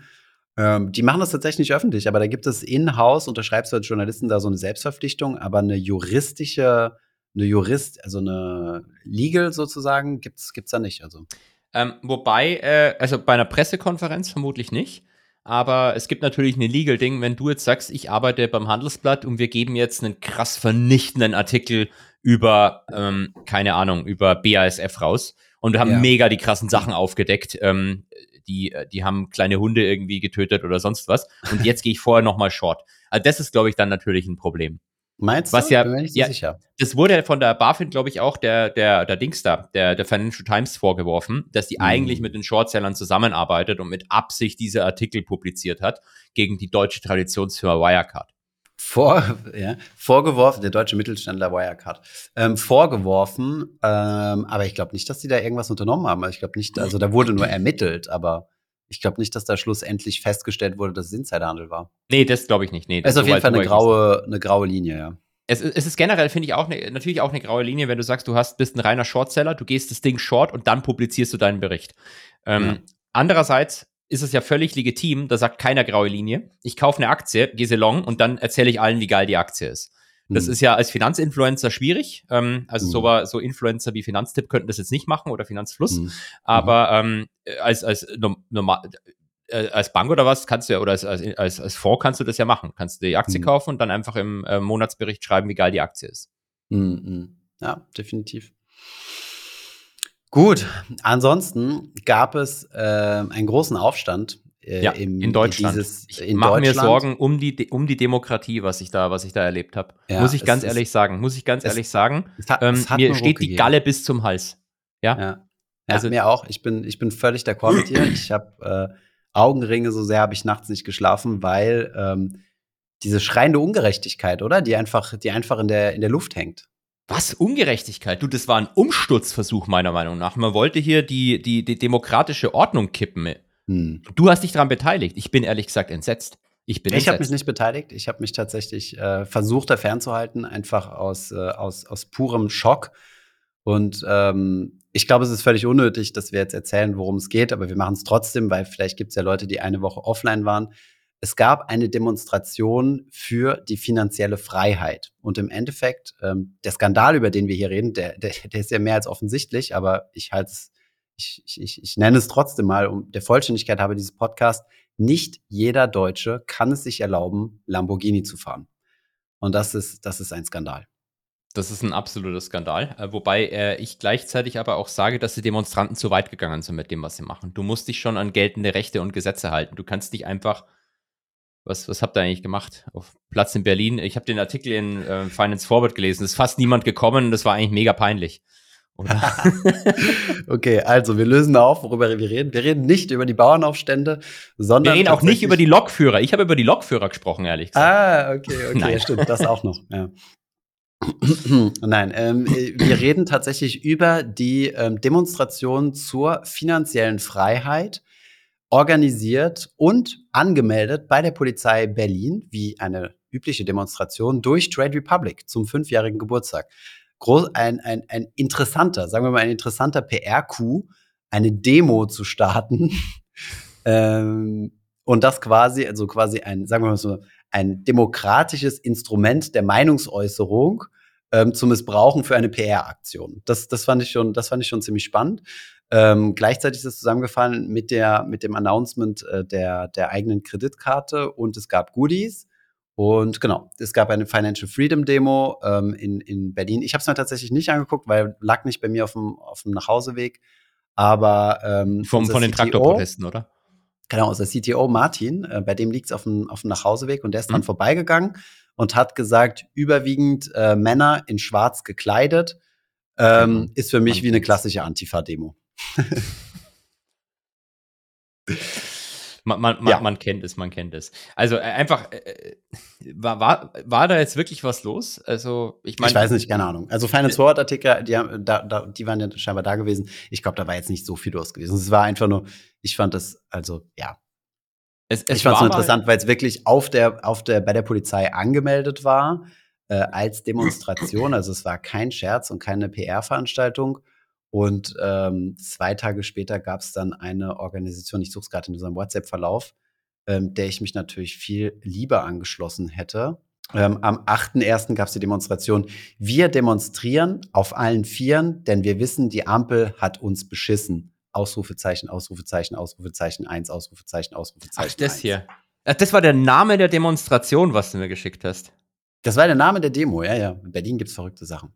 Ähm, die machen das tatsächlich nicht öffentlich, aber da gibt es in-house, unterschreibst du als Journalisten da so eine Selbstverpflichtung, aber eine juristische, eine Jurist, also eine Legal sozusagen, gibt's, gibt's da nicht. Also. Ähm, wobei, äh, also bei einer Pressekonferenz vermutlich nicht. Aber es gibt natürlich ein Legal-Ding, wenn du jetzt sagst, ich arbeite beim Handelsblatt und wir geben jetzt einen krass vernichtenden Artikel über, ähm, keine Ahnung, über BASF raus und wir haben ja. mega die krassen Sachen aufgedeckt. Ähm, die, die haben kleine Hunde irgendwie getötet oder sonst was. Und jetzt gehe ich vorher nochmal short. Also das ist, glaube ich, dann natürlich ein Problem. Meinst was du? Ja, Bin mir nicht ja, sicher. Das wurde von der BaFin, glaube ich, auch der, der, der Dings da, der, der Financial Times vorgeworfen, dass die mhm. eigentlich mit den Shortsellern zusammenarbeitet und mit Absicht diese Artikel publiziert hat gegen die deutsche Traditionsfirma Wirecard vor, ja, vorgeworfen, der deutsche Mittelständler Wirecard, ähm, vorgeworfen, ähm, aber ich glaube nicht, dass die da irgendwas unternommen haben. Also ich glaube nicht, also da wurde nur ermittelt, aber ich glaube nicht, dass da schlussendlich festgestellt wurde, dass es Insiderhandel war. Nee, das glaube ich nicht. Nee, das ist auf jeden Fall eine graue, eine graue Linie, ja. Es, es ist generell, finde ich, auch ne, natürlich auch eine graue Linie, wenn du sagst, du hast, bist ein reiner Shortseller, du gehst das Ding short und dann publizierst du deinen Bericht. Ähm, ja. Andererseits ist es ja völlig legitim, da sagt keiner graue Linie. Ich kaufe eine Aktie, gehe sie long und dann erzähle ich allen, wie geil die Aktie ist. Das mhm. ist ja als Finanzinfluencer schwierig. Ähm, also mhm. so, so Influencer wie Finanztipp könnten das jetzt nicht machen oder Finanzfluss. Mhm. Aber ähm, als, als normal, äh, als Bank oder was kannst du ja, oder als, als, als, als Fonds kannst du das ja machen. Kannst du die Aktie Mhm. kaufen und dann einfach im äh, Monatsbericht schreiben, wie geil die Aktie ist. Mhm. Ja, definitiv. Gut, ansonsten gab es äh, einen großen Aufstand äh, Ja, im, in Deutschland. Dieses, ich mache mir. Sorgen um die, um die Demokratie, was ich da, was ich da erlebt habe. Ja, muss ich ganz ist- ehrlich sagen. Muss ich ganz es- ehrlich sagen. Es hat, Ähm, es hat mir steht Ruck die gegeben. Galle bis zum Hals. Ja. Ja, ja Also- mir auch. Ich bin, ich bin völlig d'accord mit dir. Ich habe äh, Augenringe, so sehr habe ich nachts nicht geschlafen, weil ähm, diese schreiende Ungerechtigkeit, oder? Die einfach, die einfach in der, in der Luft hängt. Was? Ungerechtigkeit? Du, das war ein Umsturzversuch meiner Meinung nach. Man wollte hier die, die, die demokratische Ordnung kippen. Hm. Du hast dich daran beteiligt. Ich bin ehrlich gesagt entsetzt. Ich bin Ich habe mich nicht beteiligt. Ich habe mich tatsächlich äh, versucht, da fernzuhalten, einfach aus, äh, aus, aus purem Schock. Und ähm, ich glaube, es ist völlig unnötig, dass wir jetzt erzählen, worum es geht, aber wir machen es trotzdem, weil vielleicht gibt es ja Leute, die eine Woche offline waren. Es gab eine Demonstration für die finanzielle Freiheit. Und im Endeffekt, ähm, der Skandal, über den wir hier reden, der, der, der ist ja mehr als offensichtlich, aber ich halte es, ich, ich, ich, nenne es trotzdem mal, um der Vollständigkeit habe dieses Podcast, nicht jeder Deutsche kann es sich erlauben, Lamborghini zu fahren. Und das ist, das ist ein Skandal. Das ist ein absoluter Skandal. Äh, wobei äh, ich gleichzeitig aber auch sage, dass die Demonstranten zu weit gegangen sind mit dem, was sie machen. Du musst dich schon an geltende Rechte und Gesetze halten. Du kannst nicht einfach. Was, was habt ihr eigentlich gemacht? Auf Platz in Berlin. Ich habe den Artikel in äh, Finance Forward gelesen. Es ist fast niemand gekommen. Das war eigentlich mega peinlich. Okay, also wir lösen auf, worüber wir reden. Wir reden nicht über die Bauernaufstände, Wir sondern. reden auch nicht über die Lokführer. Ich habe über die Lokführer gesprochen, ehrlich gesagt. Ah, okay, okay, Nein. stimmt, das auch noch. Ja. Nein, ähm, äh, wir reden tatsächlich über die ähm, Demonstration zur finanziellen Freiheit, organisiert und angemeldet bei der Polizei Berlin, wie eine übliche Demonstration durch Trade Republic zum fünfjährigen Geburtstag. Groß, ein, ein, ein interessanter, sagen wir mal, ein interessanter PR-Coup, eine Demo zu starten. ähm, und das quasi, also quasi ein, sagen wir mal so, ein demokratisches Instrument der Meinungsäußerung ähm, zu missbrauchen für eine PR-Aktion. Das, das fand ich schon, das fand ich schon ziemlich spannend. Ähm, gleichzeitig ist es zusammengefallen mit der, mit dem Announcement äh, der, der eigenen Kreditkarte und es gab Goodies. Und genau, es gab eine Financial Freedom Demo ähm, in, in Berlin. Ich habe es mir tatsächlich nicht angeguckt, weil lag nicht bei mir auf dem, auf dem Nachhauseweg. Aber ähm, Vom, von den CTO Traktorprotesten, oder? Genau, unser CTO Martin, äh, bei dem liegt es auf dem, auf dem Nachhauseweg und der ist dran Mhm. vorbeigegangen und hat gesagt, überwiegend äh, Männer in schwarz gekleidet, ähm, Genau. ist für mich wie eine klassische Antifa-Demo. Man, man, Ja. man kennt es, man kennt es. Also äh, einfach, äh, war, war, war da jetzt wirklich was los? Also, ich meine. ich weiß nicht, keine Ahnung. Also Finance Forward Artikel, die, haben, da, da, die waren ja scheinbar da gewesen. Ich glaube, da war jetzt nicht so viel los gewesen. Es war einfach nur, ich fand das, also ja, Es, es ich fand es interessant, weil es wirklich auf der, auf der, bei der Polizei angemeldet war äh, als Demonstration. Also es war kein Scherz und keine PR-Veranstaltung. Und ähm, zwei Tage später gab es dann eine Organisation, ich suche es gerade in unserem WhatsApp-Verlauf, ähm, der ich mich natürlich viel lieber angeschlossen hätte. Ähm, am 8.1. gab es die Demonstration. Wir demonstrieren auf allen Vieren, denn wir wissen, die Ampel hat uns beschissen. Ausrufezeichen, Ausrufezeichen, Ausrufezeichen, eins, Ausrufezeichen, Ausrufezeichen. Ach, das eins. hier. Ach, das war der Name der Demonstration, was du mir geschickt hast. Das war der Name der Demo, ja, ja. In Berlin gibt's verrückte Sachen.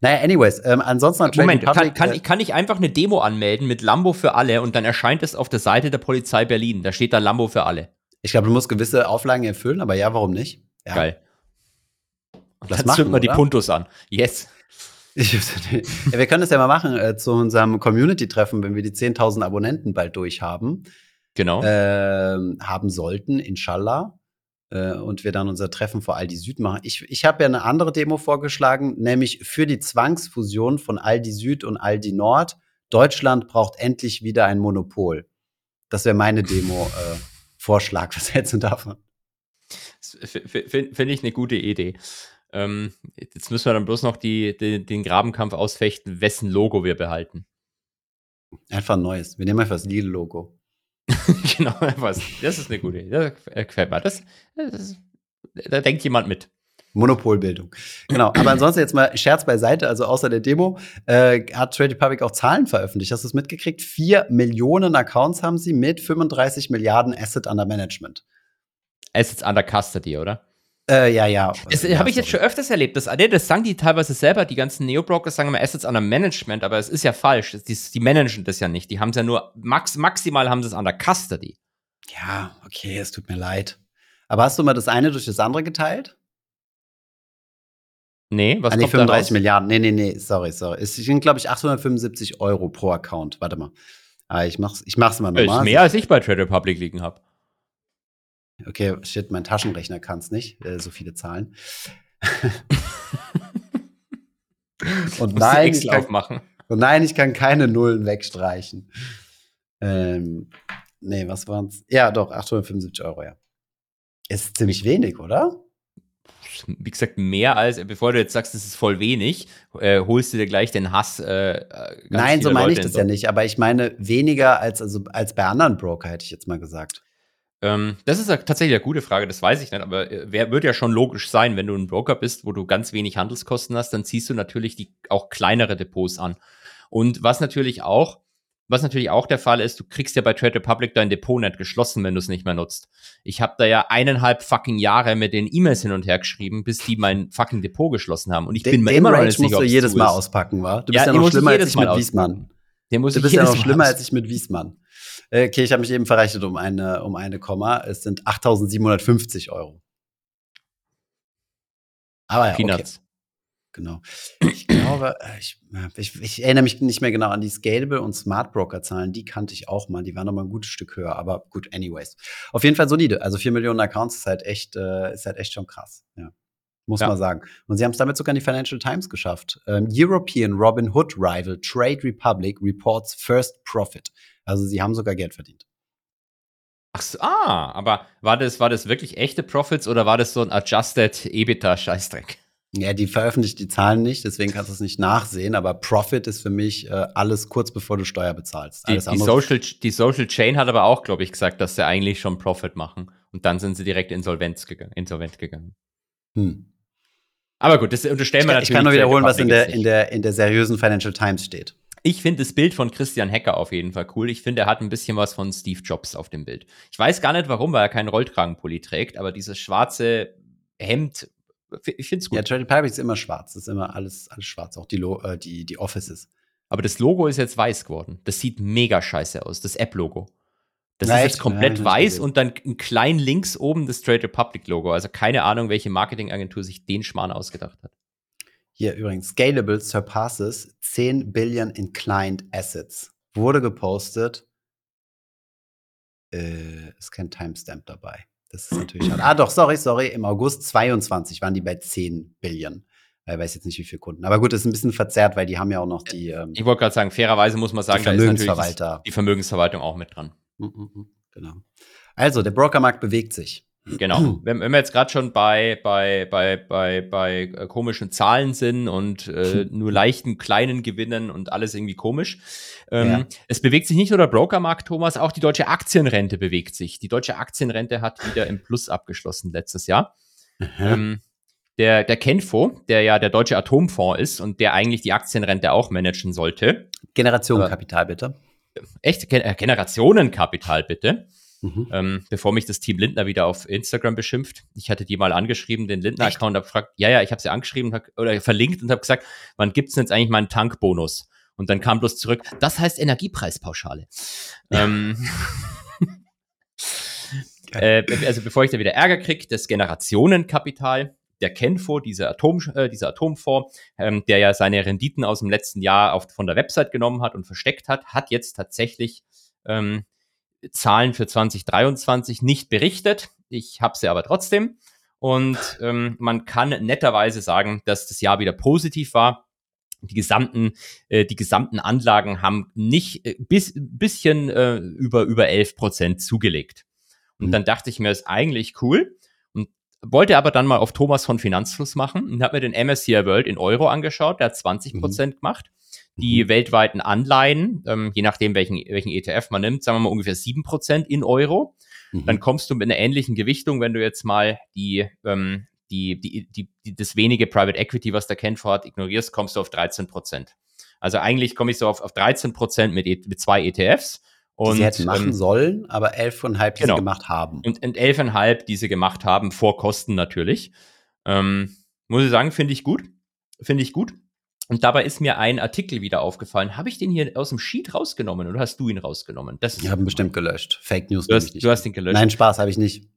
Naja, anyways, ähm, ansonsten hat Moment, kann, Republic, kann, äh, ich- kann ich einfach eine Demo anmelden mit Lambo für alle und dann erscheint es auf der Seite der Polizei Berlin. Da steht da Lambo für alle. ich glaube, du musst gewisse Auflagen erfüllen, aber ja, warum nicht? Ja. Geil. Und Lass dann zünden wir die? Puntos an. Yes. Ich, ja, wir können das ja mal machen äh, zu unserem Community-Treffen, wenn wir die 10.000 Abonnenten bald durch haben, Genau. ähm, haben sollten, inshallah. Äh, und wir dann unser Treffen vor Aldi Süd machen. Ich, ich habe ja eine andere Demo vorgeschlagen, nämlich für die Zwangsfusion von Aldi Süd und Aldi Nord. Deutschland braucht endlich wieder ein Monopol. Das wäre meine Demo-Vorschlag. Was hältst du davon? Finde ich eine gute Idee. Ähm, jetzt müssen wir dann bloß noch die, die, den Grabenkampf ausfechten, wessen Logo wir behalten. Einfach ein neues. Wir nehmen einfach das Lidl-Logo. genau, was. Das ist eine gute Idee. Das gefällt mir. Das, das, da denkt jemand mit. Monopolbildung. Genau. Aber ansonsten jetzt mal Scherz beiseite. Also außer der Demo äh, hat Trade Republic auch Zahlen veröffentlicht. Hast du es mitgekriegt? Vier Millionen Accounts haben sie mit 35 Milliarden Asset under Management. Assets under Custody, oder? Äh, ja, ja. Das ja, habe ich jetzt schon öfters erlebt. Das, das sagen die teilweise selber, die ganzen Neo-Brokers sagen immer Assets under Management, aber es ist ja falsch. Die, die managen das ja nicht. Die haben es ja nur, max, maximal haben sie es under Custody. Ja, okay, es tut mir leid. Aber hast du mal das eine durch das andere geteilt? Nee, was ah, nee, kommt 35 da? Milliarden. Nee, nee, nee, sorry, sorry. Es sind, glaube ich, 875 Euro pro Account. Warte mal. Ah, ich mach's, ich mach's mal Das nochmal. ist mehr, als ich bei Trade Republic liegen habe. Okay, shit, mein Taschenrechner kann's nicht. Äh, so viele Zahlen. Und nein, ich kann, aufmachen. und nein, ich kann keine Nullen wegstreichen. Ähm, nee, was waren's? Ja, doch, 875 Euro, ja. Ist ziemlich wenig, oder? Wie gesagt, mehr als, bevor du jetzt sagst, das ist voll wenig, äh, holst du dir gleich den Hass. Äh, äh, ganz Nein, so meine Leute ich das in ja nicht, aber ich meine weniger als, also, als bei anderen Broker, hätte ich jetzt mal gesagt. Ähm, das ist ja tatsächlich eine gute Frage, das weiß ich nicht, aber äh, wer, wird ja schon logisch sein, wenn du ein Broker bist, wo du ganz wenig Handelskosten hast, dann ziehst du natürlich die auch kleinere Depots an. Und was natürlich auch, was natürlich auch der Fall ist, du kriegst ja bei Trade Republic dein Depot nicht geschlossen, wenn du es nicht mehr nutzt. Ich habe da ja eineinhalb fucking Jahre mit den E-Mails hin und her geschrieben, bis die mein fucking Depot geschlossen haben. Und ich bin mir immer noch nicht musst sicher, du ob's jedes Mal ist. auspacken, wa? Du Ja, bist ja, den noch schlimmer als ich mit. Wiesmann. Den muss Du bist ja noch schlimmer als ich mit Wiesmann. Äh, Okay, ich habe mich eben verrechnet um eine, um eine Komma. Es sind 8.750 Euro. Aber ja, okay, Peanuts. genau. Ich glaube, äh, ich, ich, ich erinnere mich nicht mehr genau an die Scalable und Smart Broker Zahlen. Die kannte ich auch mal. Die waren noch mal ein gutes Stück höher. Aber gut, anyways. Auf jeden Fall solide. Also 4 Millionen Accounts ist halt echt, äh, ist halt echt schon krass. Ja. Muss Ja. man sagen. Und sie haben es damit sogar in die Financial Times geschafft. Ähm, European Robin Hood Rival Trade Republic reports first profit. Also sie haben sogar Geld verdient. Ach so, ah, aber war das, war das wirklich echte Profits oder war das so ein Adjusted EBITDA-Scheißdreck? Ja, die veröffentlicht die Zahlen nicht, deswegen kannst du es nicht nachsehen. Aber Profit ist für mich äh, alles kurz bevor du Steuer bezahlst. Die, die, Social, die Social Chain hat aber auch, glaube ich, gesagt, dass sie eigentlich schon Profit machen. Und dann sind sie direkt insolvenz gegangen, insolvent gegangen. Hm. Aber gut, das unterstellen Ich, wir kann- natürlich. ich kann nur wiederholen, was in der, in, der, in der seriösen Financial Times steht. Ich finde das Bild von Christian Hecker auf jeden Fall cool. Ich finde, er hat ein bisschen was von Steve Jobs auf dem Bild. Ich weiß gar nicht warum, weil er keinen Rollkragenpulli trägt, aber dieses schwarze Hemd, ich finde es gut. Ja, Trade Republic ist immer schwarz. Das ist immer alles, alles schwarz, auch die, Lo äh, die, die Offices. Aber das Logo ist jetzt weiß geworden. Das sieht mega scheiße aus, das App-Logo. Das Ja, ist jetzt komplett Ja, weiß und dann ein klein links oben das Trade Republic Logo. Also keine Ahnung, welche Marketingagentur sich den Schmarrn ausgedacht hat. Hier übrigens, Scalable surpasses 10 Billion in Client Assets. Wurde gepostet. Äh, ist kein Timestamp dabei. Das ist natürlich schade. Ah, doch, sorry, sorry. Im August 22 waren die bei 10 Billion. Ich weiß jetzt nicht, wie viele Kunden. Aber gut, das ist ein bisschen verzerrt, weil die haben ja auch noch die, ähm, Ich wollte gerade sagen, fairerweise muss man sagen, die da ist natürlich die Vermögensverwaltung auch mit dran. Mm, mm, Genau. Also, der Brokermarkt bewegt sich. Genau. wenn, wenn wir jetzt gerade schon bei, bei, bei, bei, bei äh, komischen Zahlen sind und äh, nur leichten kleinen Gewinnen und alles irgendwie komisch. Ähm, Ja. Es bewegt sich nicht nur der Brokermarkt, Thomas, auch die deutsche Aktienrente bewegt sich. Die deutsche Aktienrente hat wieder im Plus abgeschlossen letztes Jahr. Ähm, der, der Kenfo, der ja der deutsche Atomfonds ist und der eigentlich die Aktienrente auch managen sollte. Generationenkapital, bitte. Echt äh, Generationenkapital, bitte. Mhm. Ähm, bevor mich das Team Lindner wieder auf Instagram beschimpft. Ich hatte die mal angeschrieben, den? Lindner-Account, habe gefragt, ja, ja, ich habe sie angeschrieben hab, oder verlinkt und habe gesagt, wann gibt's denn jetzt eigentlich meinen Tankbonus? Und dann kam bloß zurück, das heißt Energiepreispauschale. Ähm, äh, also bevor ich da wieder Ärger kriege, das Generationenkapital, der Kenfo, dieser, Atom, äh, dieser Atomfonds, ähm, der ja seine Renditen aus dem letzten Jahr auf, von der Website genommen hat und versteckt hat, hat jetzt tatsächlich ähm, Zahlen für 2023 nicht berichtet. Ich habe sie aber trotzdem. Und ähm, man kann netterweise sagen, dass das Jahr wieder positiv war. Die gesamten, äh, die gesamten Anlagen haben nicht äh, bis, bisschen äh, über, über 11 Prozent zugelegt. Und Mhm. dann dachte ich mir, ist eigentlich cool. Und wollte aber dann mal auf Thomas von Finanzfluss machen und habe mir den MSCI World in Euro angeschaut. Der hat 20 Prozent gemacht. Die weltweiten Anleihen, ähm, je nachdem, welchen, welchen ETF man nimmt, sagen wir mal ungefähr 7 Prozent in Euro Mhm. dann kommst du mit einer ähnlichen Gewichtung, wenn du jetzt mal die, ähm, die, die, die, die, das wenige Private Equity, was der Kenfor hat, ignorierst, kommst du auf 13 Prozent. Also eigentlich komme ich so auf, auf 13 Prozent mit, e, mit zwei ETFs. Und, die sie hätten machen ähm, sollen, aber 11,5 die genau. sie gemacht haben. Und, und 11,5 die sie gemacht haben, vor Kosten natürlich. Ähm, muss ich sagen, finde ich gut. Finde ich gut. Und dabei ist mir ein Artikel wieder aufgefallen. Habe ich den hier aus dem Sheet rausgenommen oder hast du ihn rausgenommen? Das ich habe ihn bestimmt gelöscht. Fake News. Du hast, du hast ihn gelöscht. Nein, Spaß habe ich nicht.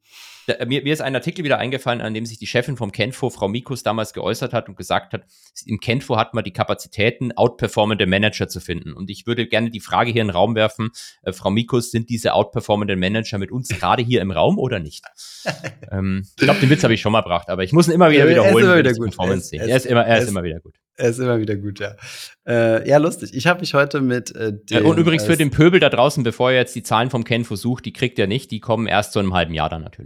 Da, mir, mir, ist ein Artikel wieder eingefallen, an dem sich die Chefin vom Kenfo, Frau Mikus, damals geäußert hat und gesagt hat, im Kenfo hat man die Kapazitäten, outperformende Manager zu finden. Und ich würde gerne die Frage hier in den Raum werfen, äh, Frau Mikus, sind diese outperformenden Manager mit uns gerade hier im Raum oder nicht? ähm, ich glaube, den Witz habe ich schon mal gebracht, aber ich muss ihn immer wieder wiederholen. Er ist immer wieder gut. Er, ist, er, ist, immer, er ist, ist immer wieder gut. Er ist immer wieder gut, ja. Äh, ja, lustig. Ich habe mich heute mit äh, dem, Und übrigens für den Pöbel da draußen, bevor ihr jetzt die Zahlen vom Kenfo sucht, die kriegt ihr nicht. Die kommen erst so in einem halben Jahr dann natürlich.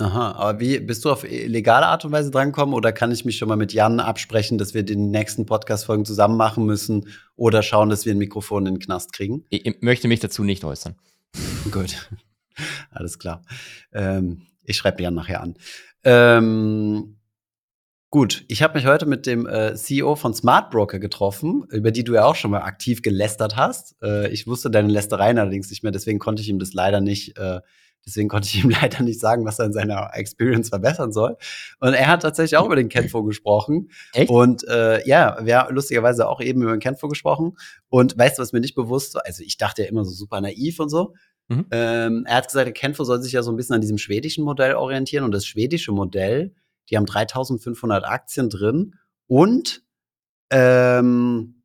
Aha, aber wie bist du auf legale Art und Weise drangekommen oder kann ich mich schon mal mit Jan absprechen, dass wir den nächsten Podcast-Folgen zusammen machen müssen oder schauen, dass wir ein Mikrofon in den Knast kriegen? Ich, ich möchte mich dazu nicht äußern. Gut, alles klar. Ähm, ich schreibe Jan nachher an. Ähm, Gut, ich habe mich heute mit dem äh, CEO von Smart Broker getroffen, über die du ja auch schon mal aktiv gelästert hast. Äh, ich wusste deine Lästereien allerdings nicht mehr, deswegen konnte ich ihm das leider nicht, äh, deswegen konnte ich ihm leider nicht sagen, was er in seiner Experience verbessern soll. Und er hat tatsächlich auch über den Kenfo gesprochen. Echt? Und äh, ja, wir haben lustigerweise auch eben über den Kenfo gesprochen. Und weißt du, was mir nicht bewusst war? Also ich dachte ja immer so super naiv und so. Mhm. Ähm, er hat gesagt, der Kenfo soll sich ja so ein bisschen an diesem schwedischen Modell orientieren und das schwedische Modell die haben 3500 Aktien drin und ähm,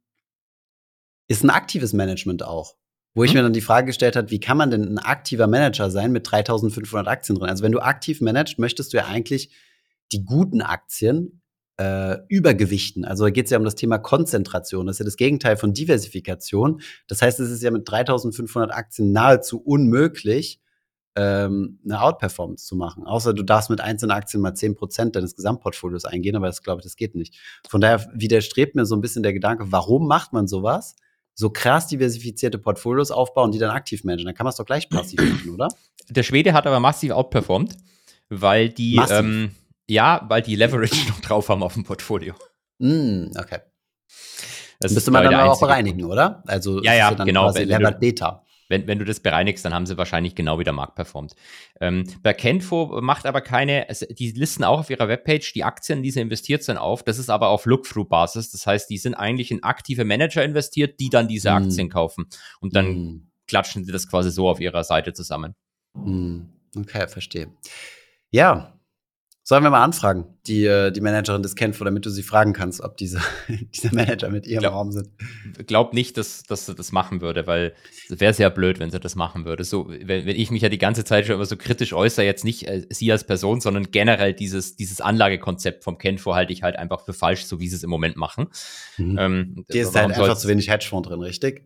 ist ein aktives Management auch. Wo ich mhm. mir dann die Frage gestellt habe, wie kann man denn ein aktiver Manager sein mit 3500 Aktien drin? Also wenn du aktiv managst, möchtest du ja eigentlich die guten Aktien äh, übergewichten. Also da geht es ja um das Thema Konzentration. Das ist ja das Gegenteil von Diversifikation. Das heißt, es ist ja mit 3500 Aktien nahezu unmöglich, ähm, eine Outperformance zu machen. Außer du darfst mit einzelnen Aktien mal 10% deines Gesamtportfolios eingehen, aber das glaube ich, das geht nicht. Von daher widerstrebt mir so ein bisschen der Gedanke, warum macht man sowas? So krass diversifizierte Portfolios aufbauen, die dann aktiv managen. Dann kann man es doch gleich passiv machen, oder? Der Schwede hat aber massiv outperformed, weil die, ähm, ja, weil die Leverage noch drauf haben auf dem Portfolio. Mm, okay. Das müsste man dann aber auch bereinigen, oder? Also ja, ja, genau. Levered Beta. Wenn, wenn du das bereinigst, dann haben sie wahrscheinlich genau wie der Markt performt. Ähm, bei Kenfo macht aber keine, die listen auch auf ihrer Webpage die Aktien, die sie investiert sind, auf. Das ist aber auf Look-Through-Basis. Das heißt, die sind eigentlich in aktive Manager investiert, die dann diese mm. Aktien kaufen. Und dann mm. klatschen sie das quasi so auf ihrer Seite zusammen. Mm. Okay, verstehe. Ja, Sollen wir mal anfragen, die, äh, die Managerin des Kenfo, damit du sie fragen kannst, ob diese, diese Manager mit ihr im Raum sind? Glaub nicht, dass, dass sie das machen würde, weil es wäre sehr blöd, wenn sie das machen würde. So, wenn, wenn ich mich ja die ganze Zeit schon immer so kritisch äußere, jetzt nicht äh, sie als Person, sondern generell dieses, dieses Anlagekonzept vom Kenfo halte ich halt einfach für falsch, so wie sie es im Moment machen. Mhm. Ähm, Dir ist halt einfach zu wenig Hedgefonds drin, richtig?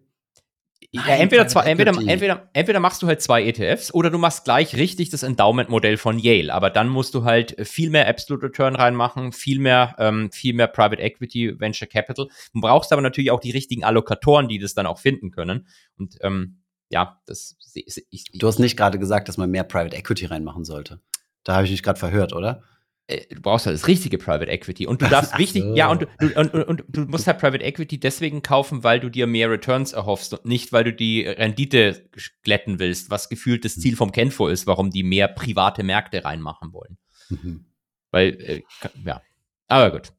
Nein, entweder, zwei, entweder, entweder, entweder machst du halt zwei ETFs oder du machst gleich richtig das Endowment-Modell von Yale. Aber dann musst du halt viel mehr Absolute Return reinmachen, viel mehr, ähm, viel mehr Private Equity, Venture Capital. Du brauchst aber natürlich auch die richtigen Allokatoren, die das dann auch finden können. Und ähm, ja, das ich, ich, Du hast nicht gerade gesagt, dass man mehr Private Equity reinmachen sollte. Da habe ich mich gerade verhört, oder? Äh, du brauchst halt das richtige Private Equity und du darfst wichtig, so. ja, und du, und, und, und, du musst halt Private Equity deswegen kaufen, weil du dir mehr Returns erhoffst und nicht, weil du die Rendite glätten willst, was gefühlt das Ziel vom Kenfo ist, warum die mehr private Märkte reinmachen wollen. Mhm. Weil, äh, ja, aber gut.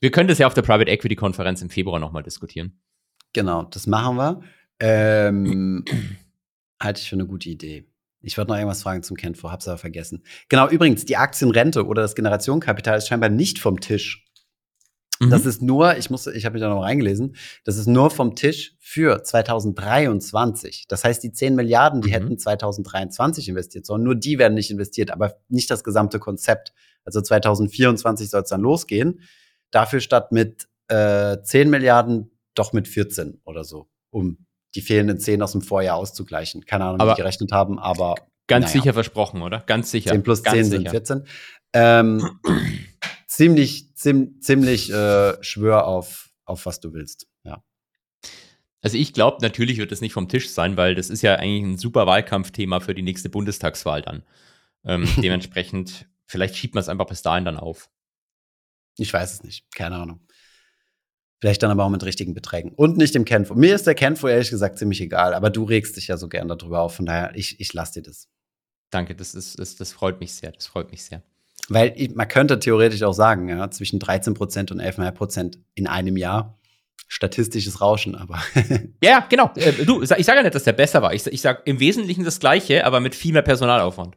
Wir können das ja auf der Private Equity Konferenz im Februar nochmal diskutieren. Genau, das machen wir. Ähm, halte ich für eine gute Idee. Ich wollte noch irgendwas fragen zum Kenfo, hab's aber vergessen. Genau, übrigens, die Aktienrente oder das Generationenkapital ist scheinbar nicht vom Tisch. Mhm. Das ist nur, ich muss, ich habe mich da noch reingelesen, das ist nur vom Tisch für 2023. Das heißt, die 10 Milliarden, die mhm. hätten 2023 investiert sollen, nur die werden nicht investiert, aber nicht das gesamte Konzept. Also 2024 soll es dann losgehen. Dafür statt mit äh, 10 Milliarden doch mit 14 oder so, um die fehlenden 10 aus dem Vorjahr auszugleichen. Keine Ahnung, wie die gerechnet haben, aber. Ganz naja. sicher versprochen, oder? Ganz sicher. 10 plus 10 sind 14. Ähm, ziemlich, ziem, ziemlich äh, schwör auf, auf was du willst, ja. Also ich glaube, natürlich wird es nicht vom Tisch sein, weil das ist ja eigentlich ein super Wahlkampfthema für die nächste Bundestagswahl dann. Ähm, dementsprechend vielleicht schiebt man es einfach bis dahin dann auf. Ich weiß es nicht. Keine Ahnung. Vielleicht dann aber auch mit richtigen Beträgen. Und nicht im Kenfo. Mir ist der Kenfo ehrlich gesagt ziemlich egal, aber du regst dich ja so gern darüber auf. Von daher, ich, ich lasse dir das. Danke, das, ist, das, das freut mich sehr. Das freut mich sehr. Weil man könnte theoretisch auch sagen, ja, zwischen 13% und 11,5% in einem Jahr statistisches Rauschen, aber. ja, genau. Äh, du, ich sage ja nicht, dass der besser war. Ich, ich sage im Wesentlichen das Gleiche, aber mit viel mehr Personalaufwand.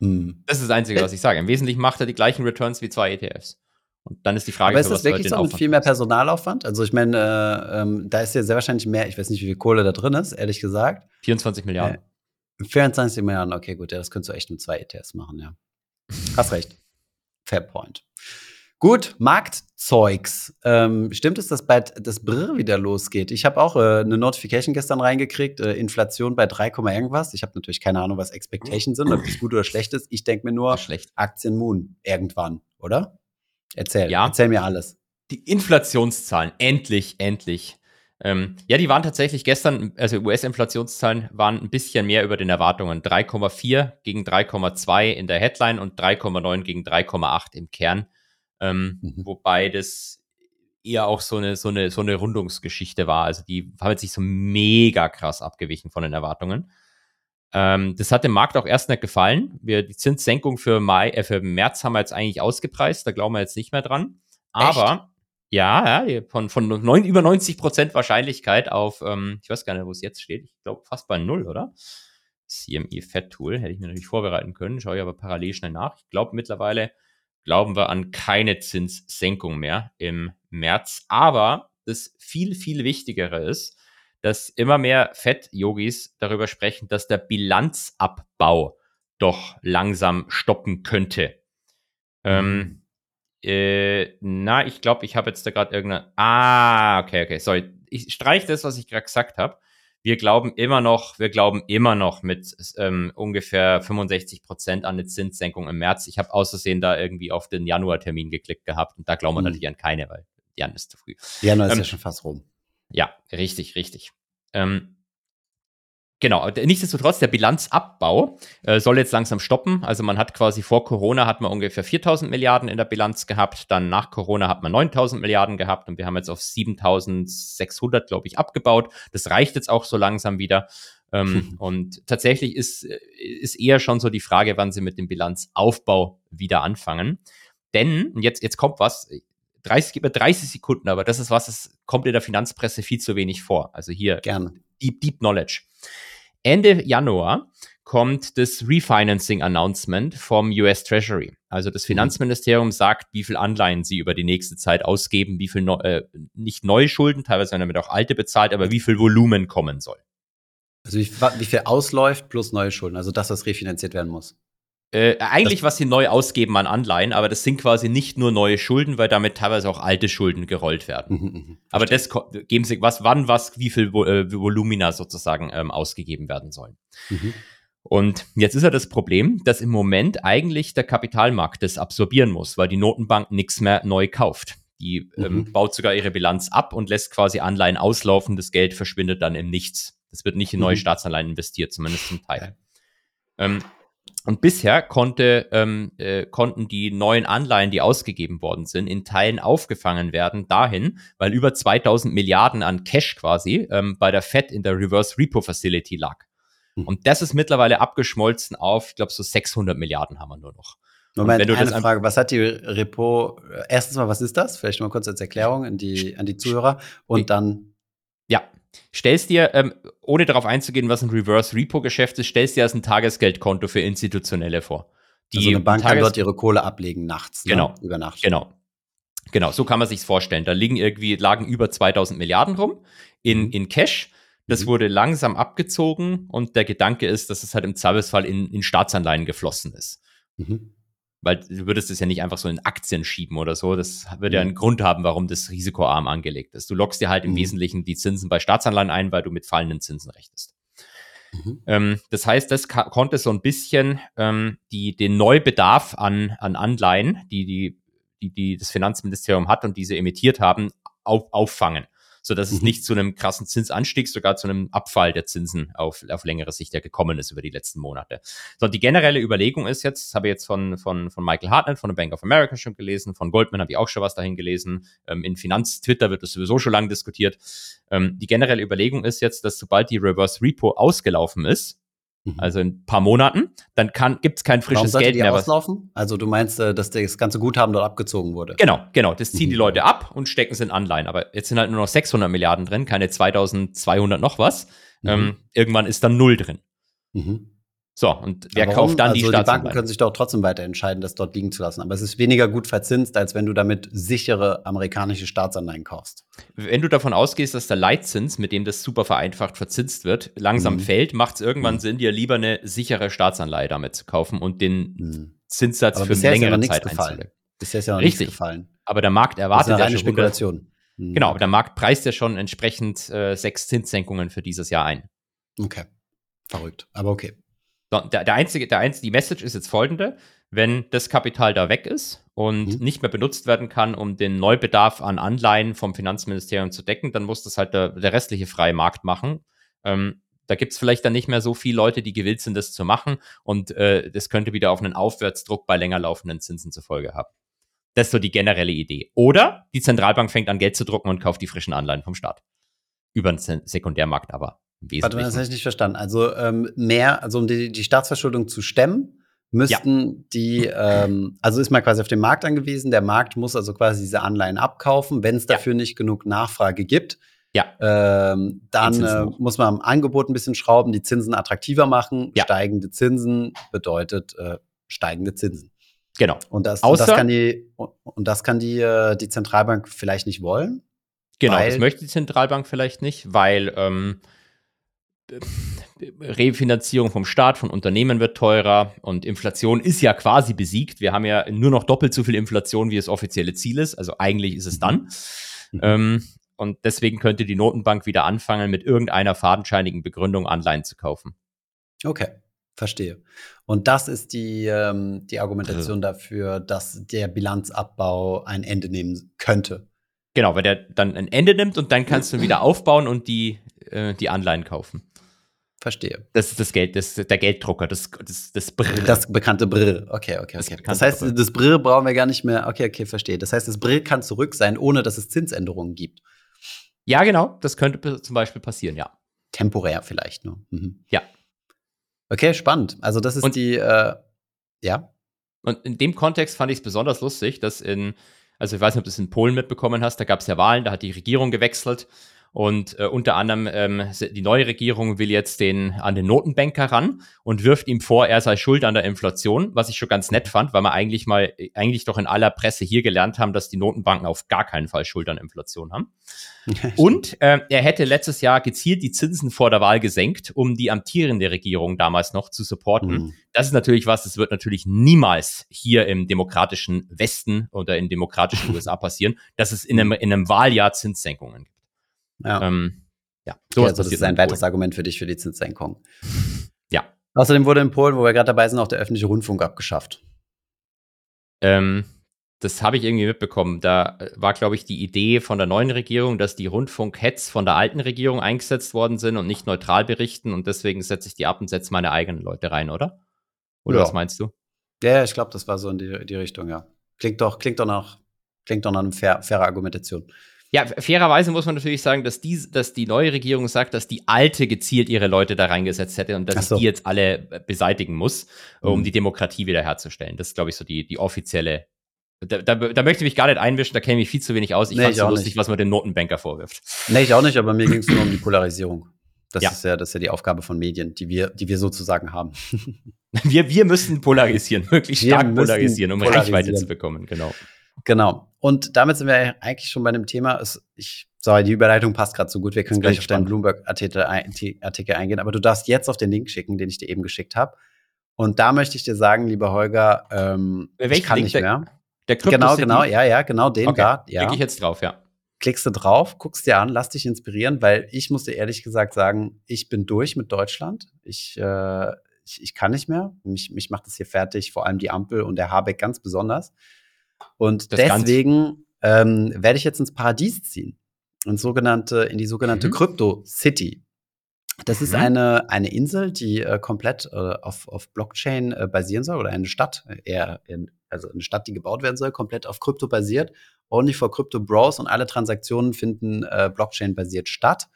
Hm. Das ist das Einzige, was ich sage. Im Wesentlichen macht er die gleichen Returns wie zwei ETFs. Und dann ist die Frage, aber ist das wirklich so mit viel mehr Personalaufwand? Also ich meine, äh, ähm, da ist ja sehr wahrscheinlich mehr, ich weiß nicht, wie viel Kohle da drin ist, ehrlich gesagt. 24 Milliarden. Äh, 24 Milliarden, okay, gut, ja, das könntest du echt mit zwei ETFs machen, ja. Hast recht. Fair point. Gut, Marktzeugs. Ähm, stimmt es, dass bald das Brr wieder losgeht? Ich habe auch äh, eine Notification gestern reingekriegt, äh, Inflation bei 3, irgendwas. Ich habe natürlich keine Ahnung, was Expectations sind, ob das gut oder schlecht ist. Ich denke mir nur, schlecht. Aktien Moon irgendwann, oder? Erzähl, ja. erzähl mir alles. Die Inflationszahlen, endlich, endlich. Ähm, ja, die waren tatsächlich gestern, also US-Inflationszahlen waren ein bisschen mehr über den Erwartungen. 3,4 gegen 3,2 in der Headline und 3,9 gegen 3,8 im Kern. Ähm, mhm. Wobei das eher auch so eine, so, eine, so eine Rundungsgeschichte war. Also die haben jetzt nicht so mega krass abgewichen von den Erwartungen. Ähm, das hat dem Markt auch erst nicht gefallen. Wir, die Zinssenkung für, Mai, äh, für März haben wir jetzt eigentlich ausgepreist, da glauben wir jetzt nicht mehr dran. Aber ja, ja, von, von neun, über 90 Prozent Wahrscheinlichkeit auf, ähm, ich weiß gar nicht, wo es jetzt steht, ich glaube fast bei null, oder? CME Fed Tool, hätte ich mir natürlich vorbereiten können, schaue ich aber parallel schnell nach. Ich glaube mittlerweile glauben wir an keine Zinssenkung mehr im März. Aber das viel, viel Wichtigere ist, dass immer mehr Fett-Yogis darüber sprechen, dass der Bilanzabbau doch langsam stoppen könnte. Ähm, mhm. äh, na, ich glaube, ich habe jetzt da gerade irgendeine. Ah, okay, okay, sorry. Ich streiche das, was ich gerade gesagt habe wir glauben immer noch, wir glauben immer noch mit ähm, ungefähr 65 Prozent an eine Zinssenkung im März. Ich habe außersehen da irgendwie auf den Januartermin geklickt gehabt und da glauben wir mhm. natürlich an keine, weil Jan ist zu früh. Januar ähm, ist ja schon fast rum. Ja, richtig, richtig. Ähm, Genau, nichtsdestotrotz, der Bilanzabbau äh, soll jetzt langsam stoppen. Also man hat quasi vor Corona hat man ungefähr 4000 Milliarden in der Bilanz gehabt, dann nach Corona hat man 9000 Milliarden gehabt und wir haben jetzt auf 7600, glaube ich, abgebaut. Das reicht jetzt auch so langsam wieder. Ähm, und tatsächlich ist, ist eher schon so die Frage, wann sie mit dem Bilanzaufbau wieder anfangen. Denn, und jetzt, jetzt kommt was, 30, über 30 Sekunden, aber das ist was, es kommt in der Finanzpresse viel zu wenig vor. Also hier, Gerne. Deep, Deep Knowledge. Ende Januar kommt das Refinancing Announcement vom US Treasury. Also das mhm. Finanzministerium sagt, wie viel Anleihen sie über die nächste Zeit ausgeben, wie viel no, äh, nicht neue Schulden, teilweise werden damit auch alte bezahlt, aber wie viel Volumen kommen soll. Also wie, wie viel ausläuft plus neue Schulden, also das, was refinanziert werden muss. Äh, eigentlich, was sie neu ausgeben an Anleihen, aber das sind quasi nicht nur neue Schulden, weil damit teilweise auch alte Schulden gerollt werden. Mhm, mhm aber das geben sie, was, wann, was, wie viel äh, Volumina sozusagen ähm, ausgegeben werden sollen. Mhm. Und jetzt ist ja das Problem, dass im Moment eigentlich der Kapitalmarkt das absorbieren muss, weil die Notenbank nichts mehr neu kauft. Die ähm, mhm. baut sogar ihre Bilanz ab und lässt quasi Anleihen auslaufen. Das Geld verschwindet dann im Nichts. Das wird nicht in neue mhm. Staatsanleihen investiert, zumindest zum Teil. Ähm, und bisher konnte, ähm, äh, konnten die neuen Anleihen, die ausgegeben worden sind, in Teilen aufgefangen werden dahin, weil über 2000 Milliarden an Cash quasi ähm, bei der Fed in der Reverse Repo Facility lag. Mhm. Und das ist mittlerweile abgeschmolzen auf, ich glaube, so 600 Milliarden haben wir nur noch. Moment, wenn du eine Frage, was hat die Repo, erstens mal, was ist das? Vielleicht mal kurz als Erklärung an die, an die Zuhörer und dann. Stellst dir, ähm, ohne darauf einzugehen, was ein Reverse Repo Geschäft ist, stellst dir als ein Tagesgeldkonto für Institutionelle vor. Die also eine Bank Tages kann dort ihre Kohle ablegen nachts, ne? genau, über Nacht. Genau. Genau, so kann man sich's vorstellen. Da liegen irgendwie, lagen über 2000 Milliarden rum in, mhm. in Cash. Das mhm. wurde langsam abgezogen und der Gedanke ist, dass es halt im Zweifelsfall in, in Staatsanleihen geflossen ist. Mhm weil du würdest es ja nicht einfach so in Aktien schieben oder so. Das würde ja mhm. einen Grund haben, warum das risikoarm angelegt ist. Du lockst dir halt im mhm. Wesentlichen die Zinsen bei Staatsanleihen ein, weil du mit fallenden Zinsen rechnest. Mhm. Ähm, das heißt, das konnte so ein bisschen ähm, die, den Neubedarf an, an Anleihen, die, die, die, die das Finanzministerium hat und diese emittiert haben, auf, auffangen. Sodass es Mhm. nicht zu einem krassen Zinsanstieg, sogar zu einem Abfall der Zinsen auf, auf längere Sicht ja gekommen ist über die letzten Monate. So, die generelle Überlegung ist jetzt, das habe ich jetzt von, von, von Michael Hartnett von der Bank of America schon gelesen, von Goldman habe ich auch schon was dahin gelesen, ähm, in Finanz-Twitter wird das sowieso schon lange diskutiert. Ähm, die generelle Überlegung ist jetzt, dass sobald die Reverse Repo ausgelaufen ist. Also in ein paar Monaten, dann gibt es kein Warum frisches sollte Geld die mehr. Was, auslaufen? Also du meinst, äh, dass das ganze Guthaben dort abgezogen wurde? genau, genau. Das ziehen die Mhm. Leute ab und stecken es in Anleihen. Aber jetzt sind halt nur noch 600 Milliarden drin, keine 2200 noch was. Mhm. Ähm, irgendwann ist dann null drin. Mhm. So, und wer Aber kauft dann warum? die also die Banken Staatsanleihen? können sich doch trotzdem weiter entscheiden, das dort liegen zu lassen. Aber es ist weniger gut verzinst, als wenn du damit sichere amerikanische Staatsanleihen kaufst. Wenn du davon ausgehst, dass der Leitzins, mit dem das super vereinfacht verzinst wird, langsam Mhm. fällt, macht es irgendwann Mhm. Sinn, dir lieber eine sichere Staatsanleihe damit zu kaufen und den Hm. Zinssatz Aber für ist ja längere nichts Zeit einzulegen. Bisher ist ja noch Richtig. nichts gefallen. Aber der Markt Das ist erwartet eine ja schon 100 Spekulation. Hm. Genau, aber der Markt preist ja schon entsprechend äh, sechs Zinssenkungen für dieses Jahr ein. Okay. Verrückt. Aber okay. Der, der einzige, der einzige, die Message ist jetzt folgende: Wenn das Kapital da weg ist und Mhm. nicht mehr benutzt werden kann, um den Neubedarf an Anleihen vom Finanzministerium zu decken, dann muss das halt der, der restliche freie Markt machen. Ähm, da gibt es vielleicht dann nicht mehr so viele Leute, die gewillt sind, das zu machen. Und äh, das könnte wieder auf einen Aufwärtsdruck bei länger laufenden Zinsen zur Folge haben. Das ist so die generelle Idee. Oder die Zentralbank fängt an, Geld zu drucken und kauft die frischen Anleihen vom Staat. Über den Sekundärmarkt aber. Warte das habe ich nicht verstanden. Also ähm, mehr, also um die, die Staatsverschuldung zu stemmen, müssten die, ähm, also ist man quasi auf den Markt angewiesen. Der Markt muss also quasi diese Anleihen abkaufen. Wenn es Ja. dafür nicht genug Nachfrage gibt, Ja. ähm, dann äh, muss man am Angebot ein bisschen schrauben, die Zinsen attraktiver machen. Ja. Steigende Zinsen bedeutet äh, steigende Zinsen. Genau. Und das, und das Außer- kann die, und das kann die, äh, die Zentralbank vielleicht nicht wollen. Genau, das möchte die Zentralbank vielleicht nicht, weil ähm, Refinanzierung vom Staat, von Unternehmen wird teurer und Inflation ist ja quasi besiegt. Wir haben ja nur noch doppelt so viel Inflation, wie das offizielle Ziel ist. Also eigentlich ist es dann. Mhm. Ähm, und deswegen könnte die Notenbank wieder anfangen, mit irgendeiner fadenscheinigen Begründung Anleihen zu kaufen. Okay, verstehe. Und das ist die, ähm, die Argumentation dafür, dass der Bilanzabbau ein Ende nehmen könnte. Genau, weil der dann ein Ende nimmt und dann kannst du wieder aufbauen und die, äh, die Anleihen kaufen. Verstehe. Das ist das Geld, das der Gelddrucker, das, das, das Brrr. Das bekannte Brr. Okay, okay, Das okay. Das, bekannte heißt, Brr. das Brr brauchen wir gar nicht mehr. Okay, okay, verstehe. Das heißt, das Brr kann zurück sein, ohne dass es Zinsänderungen gibt. Ja, genau, das könnte zum Beispiel passieren, ja. Temporär vielleicht nur. Mhm. Ja. Okay, spannend. Also, das ist Und- die, äh, ja. Und in dem Kontext fand ich es besonders lustig, dass in, also ich weiß nicht, ob du es in Polen mitbekommen hast, da gab es ja Wahlen, da hat die Regierung gewechselt und äh, unter anderem ähm, die neue Regierung will jetzt den an den Notenbanker ran und wirft ihm vor, er sei schuld an der Inflation, was ich schon ganz nett fand, weil wir eigentlich mal, eigentlich doch in aller Presse hier gelernt haben, dass die Notenbanken auf gar keinen Fall Schuld an Inflation haben. Und äh, er hätte letztes Jahr gezielt die Zinsen vor der Wahl gesenkt, um die amtierende Regierung damals noch zu supporten. Mhm. Das ist natürlich was, das wird natürlich niemals hier im demokratischen Westen oder in demokratischen USA passieren, dass es in einem, in einem Wahljahr Zinssenkungen gibt. Ja. Ähm, ja, Okay, sowas also das ist ein in weiteres. Argument für dich für die Zinssenkung. Ja. Außerdem wurde in Polen, wo wir gerade dabei sind, auch der öffentliche Rundfunk abgeschafft. Ähm, das habe ich irgendwie mitbekommen. Da äh, war, glaube ich, die Idee von der neuen Regierung, dass die Rundfunk-Heads von der alten Regierung eingesetzt worden sind und nicht neutral berichten und deswegen setze ich die ab und setze meine eigenen Leute rein, oder? Oder Ja. was meinst du? Ja, ja, ich glaube, das war so in die, die Richtung, ja. Klingt doch, klingt doch nach, klingt doch nach einer fair, fairer Argumentation. Ja, fairerweise muss man natürlich sagen, dass die, dass die neue Regierung sagt, dass die alte gezielt ihre Leute da reingesetzt hätte und dass so. die jetzt alle äh, beseitigen muss, um Mhm. die Demokratie wiederherzustellen. Das ist, glaube ich, so die, die offizielle. Da, da, da möchte ich mich gar nicht einmischen, da kenne ich mich viel zu wenig aus. Ich Nee, fand so lustig, nicht. was man dem Notenbanker vorwirft. Nee, ich auch nicht, aber mir ging es nur um die Polarisierung. Das, Ja. ist ja, das ist ja die Aufgabe von Medien, die wir, die wir sozusagen haben. Wir, wir müssen polarisieren, wirklich Wir stark polarisieren, um polarisieren. Reichweite zu bekommen, genau. genau. Und damit sind wir eigentlich schon bei dem Thema. Ich, sorry, die Überleitung passt gerade so gut. Wir können gleich ich auf deinen. Bloomberg-Artikel ein, Artikel eingehen, aber du darfst jetzt auf den Link schicken, den ich dir eben geschickt habe. Und da möchte ich dir sagen, lieber Holger, ähm, ich kann Link? nicht Der- mehr. Der Genau, Krypto-City- genau, ja, ja, genau den Okay, da. Ja. Klicke ich jetzt drauf, ja. klickst du drauf, guckst dir an, lass dich inspirieren, weil ich muss dir ehrlich gesagt sagen, ich bin durch mit Deutschland. Ich, äh, ich, ich kann nicht mehr. Mich, mich macht das hier fertig, vor allem die Ampel und der Habeck ganz besonders. Und Das deswegen ähm, werde ich jetzt ins Paradies ziehen. ins sogenannte, in die sogenannte Mhm. Crypto City. Das ist Mhm. eine, eine Insel, die äh, komplett äh, auf, auf Blockchain äh, basieren soll oder eine Stadt, äh, eher in, also eine Stadt, die gebaut werden soll, komplett auf Krypto basiert. Only for Crypto Bros und alle Transaktionen finden äh, Blockchain-basiert statt.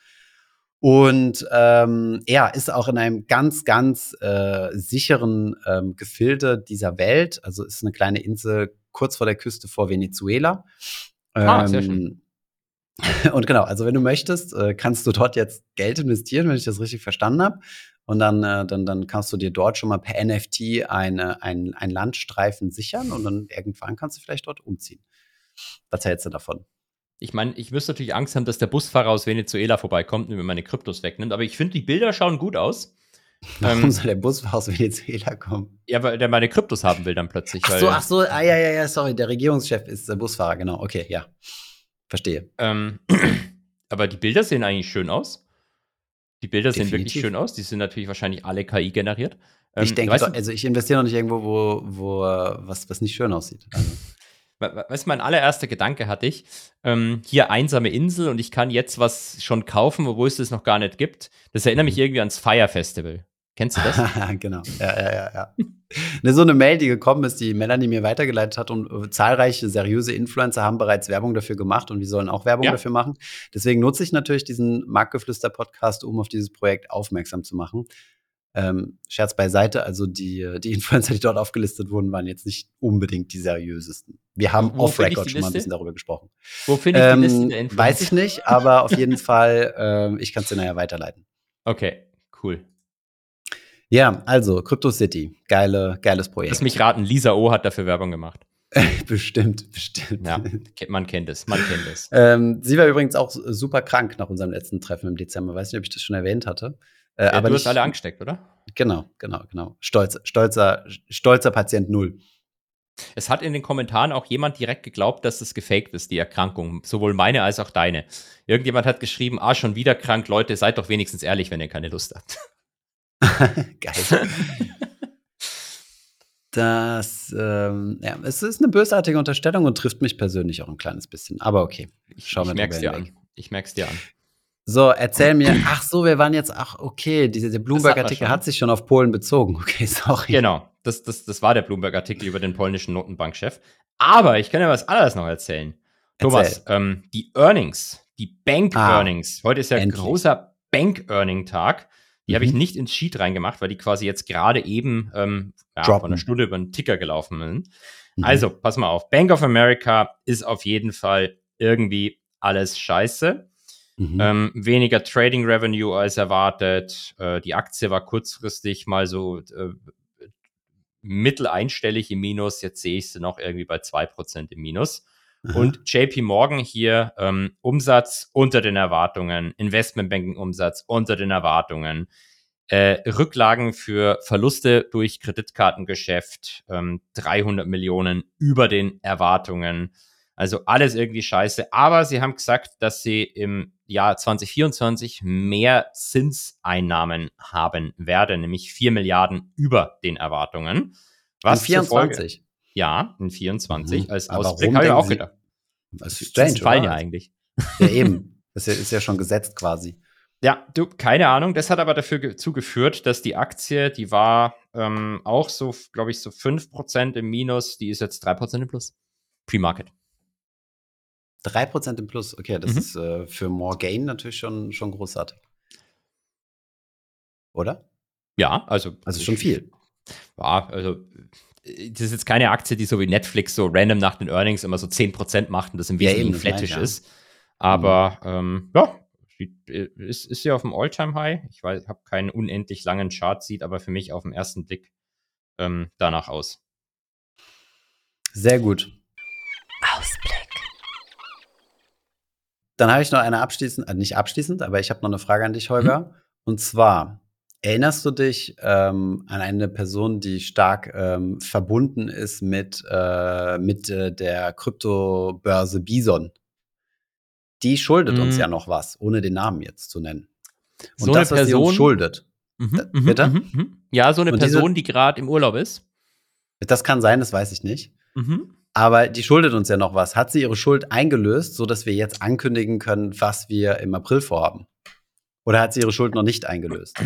Und ähm, ja, ist auch in einem ganz, ganz äh, sicheren ähm, Gefilde dieser Welt. Also ist eine kleine Insel kurz vor der Küste vor Venezuela. Ah, sehr schön. Und genau, also wenn du möchtest, äh, kannst du dort jetzt Geld investieren, wenn ich das richtig verstanden habe. Und dann, äh, dann, dann kannst du dir dort schon mal per NFT eine, ein, ein Landstreifen sichern und dann irgendwann kannst du vielleicht dort umziehen. Was hältst du davon? Ich meine, ich müsste natürlich Angst haben, dass der Busfahrer aus Venezuela vorbeikommt und mir meine Kryptos wegnimmt, aber ich finde, die Bilder schauen gut aus. Warum Ähm, soll der Bus aus Venezuela kommen? Ja, weil der meine Kryptos haben will dann plötzlich. Ach so, ach so, ah, ja, ja, ja, sorry, der Regierungschef ist der Busfahrer, genau. Okay, ja. Verstehe. Ähm, aber die Bilder sehen eigentlich schön aus. Die Bilder sehen wirklich Definitiv. schön aus. Die sind natürlich wahrscheinlich alle KI generiert. Ähm, ich denke, doch, also ich investiere noch nicht irgendwo, wo, wo was, was nicht schön aussieht. Also, We- we- Weißt du, mein allererster Gedanke hatte ich, ähm, hier einsame Insel und ich kann jetzt was schon kaufen, obwohl es das noch gar nicht gibt. Das erinnert mich irgendwie ans Fire Festival. Kennst du das? genau. Ja, ja, ja, ja. Ne, so eine Mail, die gekommen ist, die Melanie mir weitergeleitet hat und äh, zahlreiche seriöse Influencer haben bereits Werbung dafür gemacht und wir sollen auch Werbung Ja. dafür machen. Deswegen nutze ich natürlich diesen Marktgeflüster-Podcast, um auf dieses Projekt aufmerksam zu machen. Ähm, Scherz beiseite, also die, äh, die Influencer, die dort aufgelistet wurden, waren jetzt nicht unbedingt die seriösesten. Wir haben off-Record schon mal ein bisschen darüber gesprochen. Wo finde ich die Liste Ähm, der Influencer? weiß ich nicht, aber auf jeden Fall, ähm, ich kann es dir nachher weiterleiten. Okay, cool. Ja, also Crypto City, geile, geiles Projekt. Lass mich raten, Lisa O hat dafür Werbung gemacht. bestimmt, bestimmt. Ja, man kennt es, man kennt es. Ähm, sie war übrigens auch super krank nach unserem letzten Treffen im Dezember. Weiß nicht, ob ich das schon erwähnt hatte. Äh, Ja, aber du hast alle angesteckt, oder? Genau, genau, genau. Stolz, stolzer, stolzer Patient Null. Es hat in den Kommentaren auch jemand direkt geglaubt, dass es gefaked ist, die Erkrankung. Sowohl meine als auch deine. Irgendjemand hat geschrieben, ah, schon wieder krank, Leute, seid doch wenigstens ehrlich, wenn ihr keine Lust habt. Geil. Das, ähm, ja, es ist eine bösartige Unterstellung und trifft mich persönlich auch ein kleines bisschen. Aber okay, Ich, schauen wir ich merk's dir an. Ich merk's dir an. So, erzähl mir. Ach so, wir waren jetzt. Ach, okay, diese, der Bloomberg-Artikel hat sich schon auf Polen bezogen. Okay, sorry. Genau, das, das, das war der Bloomberg-Artikel über den polnischen Notenbankchef. Aber ich kann ja was anderes noch erzählen. Thomas, ähm, die Earnings, die Bank-Earnings, heute ist ja ein Ah, endlich. großer Bank-Earning-Tag. Die habe ich Mhm. nicht ins Sheet reingemacht, weil die quasi jetzt gerade eben ähm, ja, von einer Stunde über den Ticker gelaufen sind. Mhm. Also, pass mal auf. Bank of America ist auf jeden Fall irgendwie alles scheiße. Mhm. Ähm, weniger Trading Revenue als erwartet. Äh, die Aktie war kurzfristig mal so äh, mitteleinstellig im Minus. Jetzt sehe ich sie noch irgendwie bei 2% im Minus. Aha. Und JP Morgan hier ähm, Umsatz unter den Erwartungen, Investmentbanking Umsatz unter den Erwartungen, äh, Rücklagen für Verluste durch Kreditkartengeschäft, ähm, 300 Millionen über den Erwartungen. Also alles irgendwie scheiße. Aber sie haben gesagt, dass sie im Jahr 2024 mehr Zinseinnahmen haben werden, nämlich 4 Milliarden über den Erwartungen. In zur Folge- 24. ja, in 24 Mhm. als Aber Ausblick habe ich auch gedacht. Das ist strange, fallen ja eigentlich. Ja, eben. Das ist ja, schon gesetzt quasi. Ja, du, keine Ahnung. Das hat aber dafür ge- zugeführt, dass die Aktie, die war ähm, auch so, glaube ich, so 5% im Minus, die ist jetzt 3% im Plus. Pre-Market. 3% im Plus. Okay, das Mhm. ist äh, für More Gain natürlich schon, schon großartig. Oder? Ja, also. Also schon viel. Ja, also. Das ist jetzt keine Aktie, die so wie Netflix so random nach den Earnings immer so 10% macht und das im Wesentlichen meine ja. ist. Aber ähm, ja, ist, ist sie auf dem All-Time-High. Ich weiß, habe keinen unendlich langen Chart, sieht aber für mich auf den ersten Blick ähm, danach aus. Sehr gut. Ausblick. Dann habe ich noch eine abschließend, äh, nicht abschließend, aber ich habe noch eine Frage an dich, Holger. Und zwar, erinnerst du dich ähm, an eine Person, die stark ähm, verbunden ist mit, äh, mit äh, der Kryptobörse Bison? Die schuldet uns Mm. ja noch was, ohne den Namen jetzt zu nennen. Und So das, eine was sie uns Person- schuldet, Mhm, Äh, mhm, bitte? mhm, mhm. Ja, so eine Und diese- Person, die gerade im Urlaub ist. das kann sein, das weiß ich nicht. Mhm. Aber die schuldet uns ja noch was. Hat sie ihre Schuld eingelöst, sodass wir jetzt ankündigen können, was wir im April vorhaben? Oder hat sie ihre Schuld noch nicht eingelöst?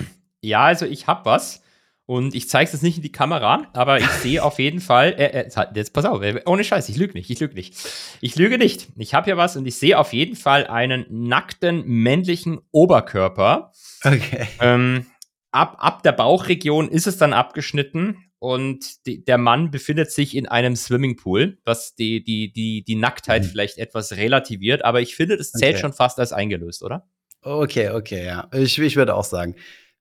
Ja, also ich habe was. Und ich zeige es jetzt nicht in die Kamera, aber ich sehe auf jeden Fall, äh, äh, jetzt pass auf, äh, ohne Scheiß, ich lüge nicht, ich lüge nicht. Ich lüge nicht. Ich habe hier was und ich sehe auf jeden Fall einen nackten männlichen Oberkörper. Okay. Ähm, ab, ab der Bauchregion ist es dann abgeschnitten und die, der Mann befindet sich in einem Swimmingpool, was die, die, die, die Nacktheit Mhm. vielleicht etwas relativiert, aber ich finde, das zählt Okay. schon fast als eingelöst, oder? Okay, okay, ja. Ich, ich würde auch sagen.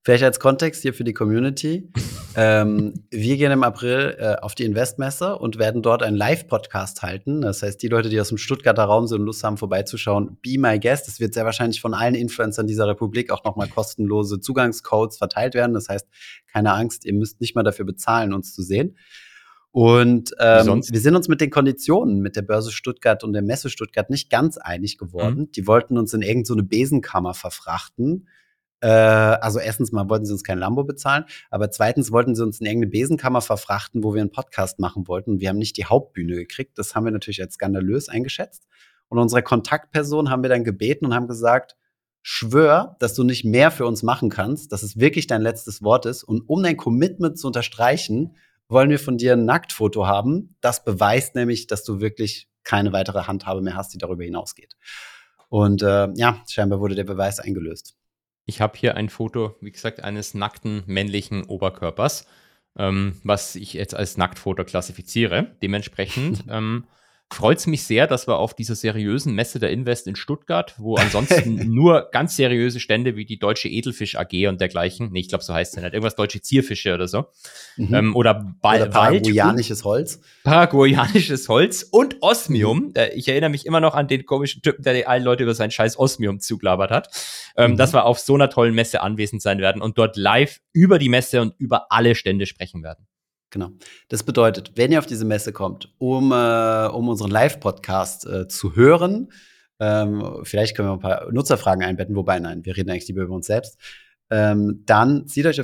Vielleicht als Kontext hier für die Community. ähm, wir gehen im April äh, auf die Investmesse und werden dort einen Live-Podcast halten. Das heißt, die Leute, die aus dem Stuttgarter Raum sind und Lust haben, vorbeizuschauen, be my guest. Es wird sehr wahrscheinlich von allen Influencern dieser Republik auch nochmal kostenlose Zugangscodes verteilt werden. Das heißt, keine Angst, ihr müsst nicht mal dafür bezahlen, uns zu sehen. Und ähm, wir sind uns mit den Konditionen mit der Börse Stuttgart und der Messe Stuttgart nicht ganz einig geworden. Die wollten uns in irgendeine so Besenkammer verfrachten. Äh, also erstens mal wollten sie uns kein Lambo bezahlen, aber zweitens wollten sie uns in irgendeine Besenkammer verfrachten, wo wir einen Podcast machen wollten. Und wir haben nicht die Hauptbühne gekriegt. Das haben wir natürlich als skandalös eingeschätzt. Und unsere Kontaktperson haben wir dann gebeten und haben gesagt, schwör, dass du nicht mehr für uns machen kannst, dass es wirklich dein letztes Wort ist. Und um dein Commitment zu unterstreichen, wollen wir von dir ein Nacktfoto haben. Das beweist nämlich, dass du wirklich keine weitere Handhabe mehr hast, die darüber hinausgeht. Und äh, ja, scheinbar wurde der Beweis eingelöst. Ich habe hier ein Foto, wie gesagt, eines nackten männlichen Oberkörpers, ähm, was ich jetzt als Nacktfoto klassifiziere. Dementsprechend ähm, freut es mich sehr, dass wir auf dieser seriösen Messe der Invest in Stuttgart, wo ansonsten nur ganz seriöse Stände wie die Deutsche Edelfisch AG und dergleichen, nee, ich glaube, so heißt es nicht, irgendwas Deutsche Zierfische oder so, Mhm. ähm, oder, ba Oder paraguayanisches Holz. paraguayanisches Holz und Osmium. Äh, Ich erinnere mich immer noch an den komischen Typen, der allen Leute über sein scheiß Osmium zuglabert hat. Ähm, Mhm. Dass wir auf so einer tollen Messe anwesend sein werden und dort live über die Messe und über alle Stände sprechen werden. Genau. Das bedeutet, wenn ihr auf diese Messe kommt, um, äh, um unseren Live-Podcast äh, zu hören, ähm, vielleicht können wir ein paar Nutzerfragen einbetten, wobei nein, wir reden eigentlich lieber über uns selbst. Ähm, dann zieht euch,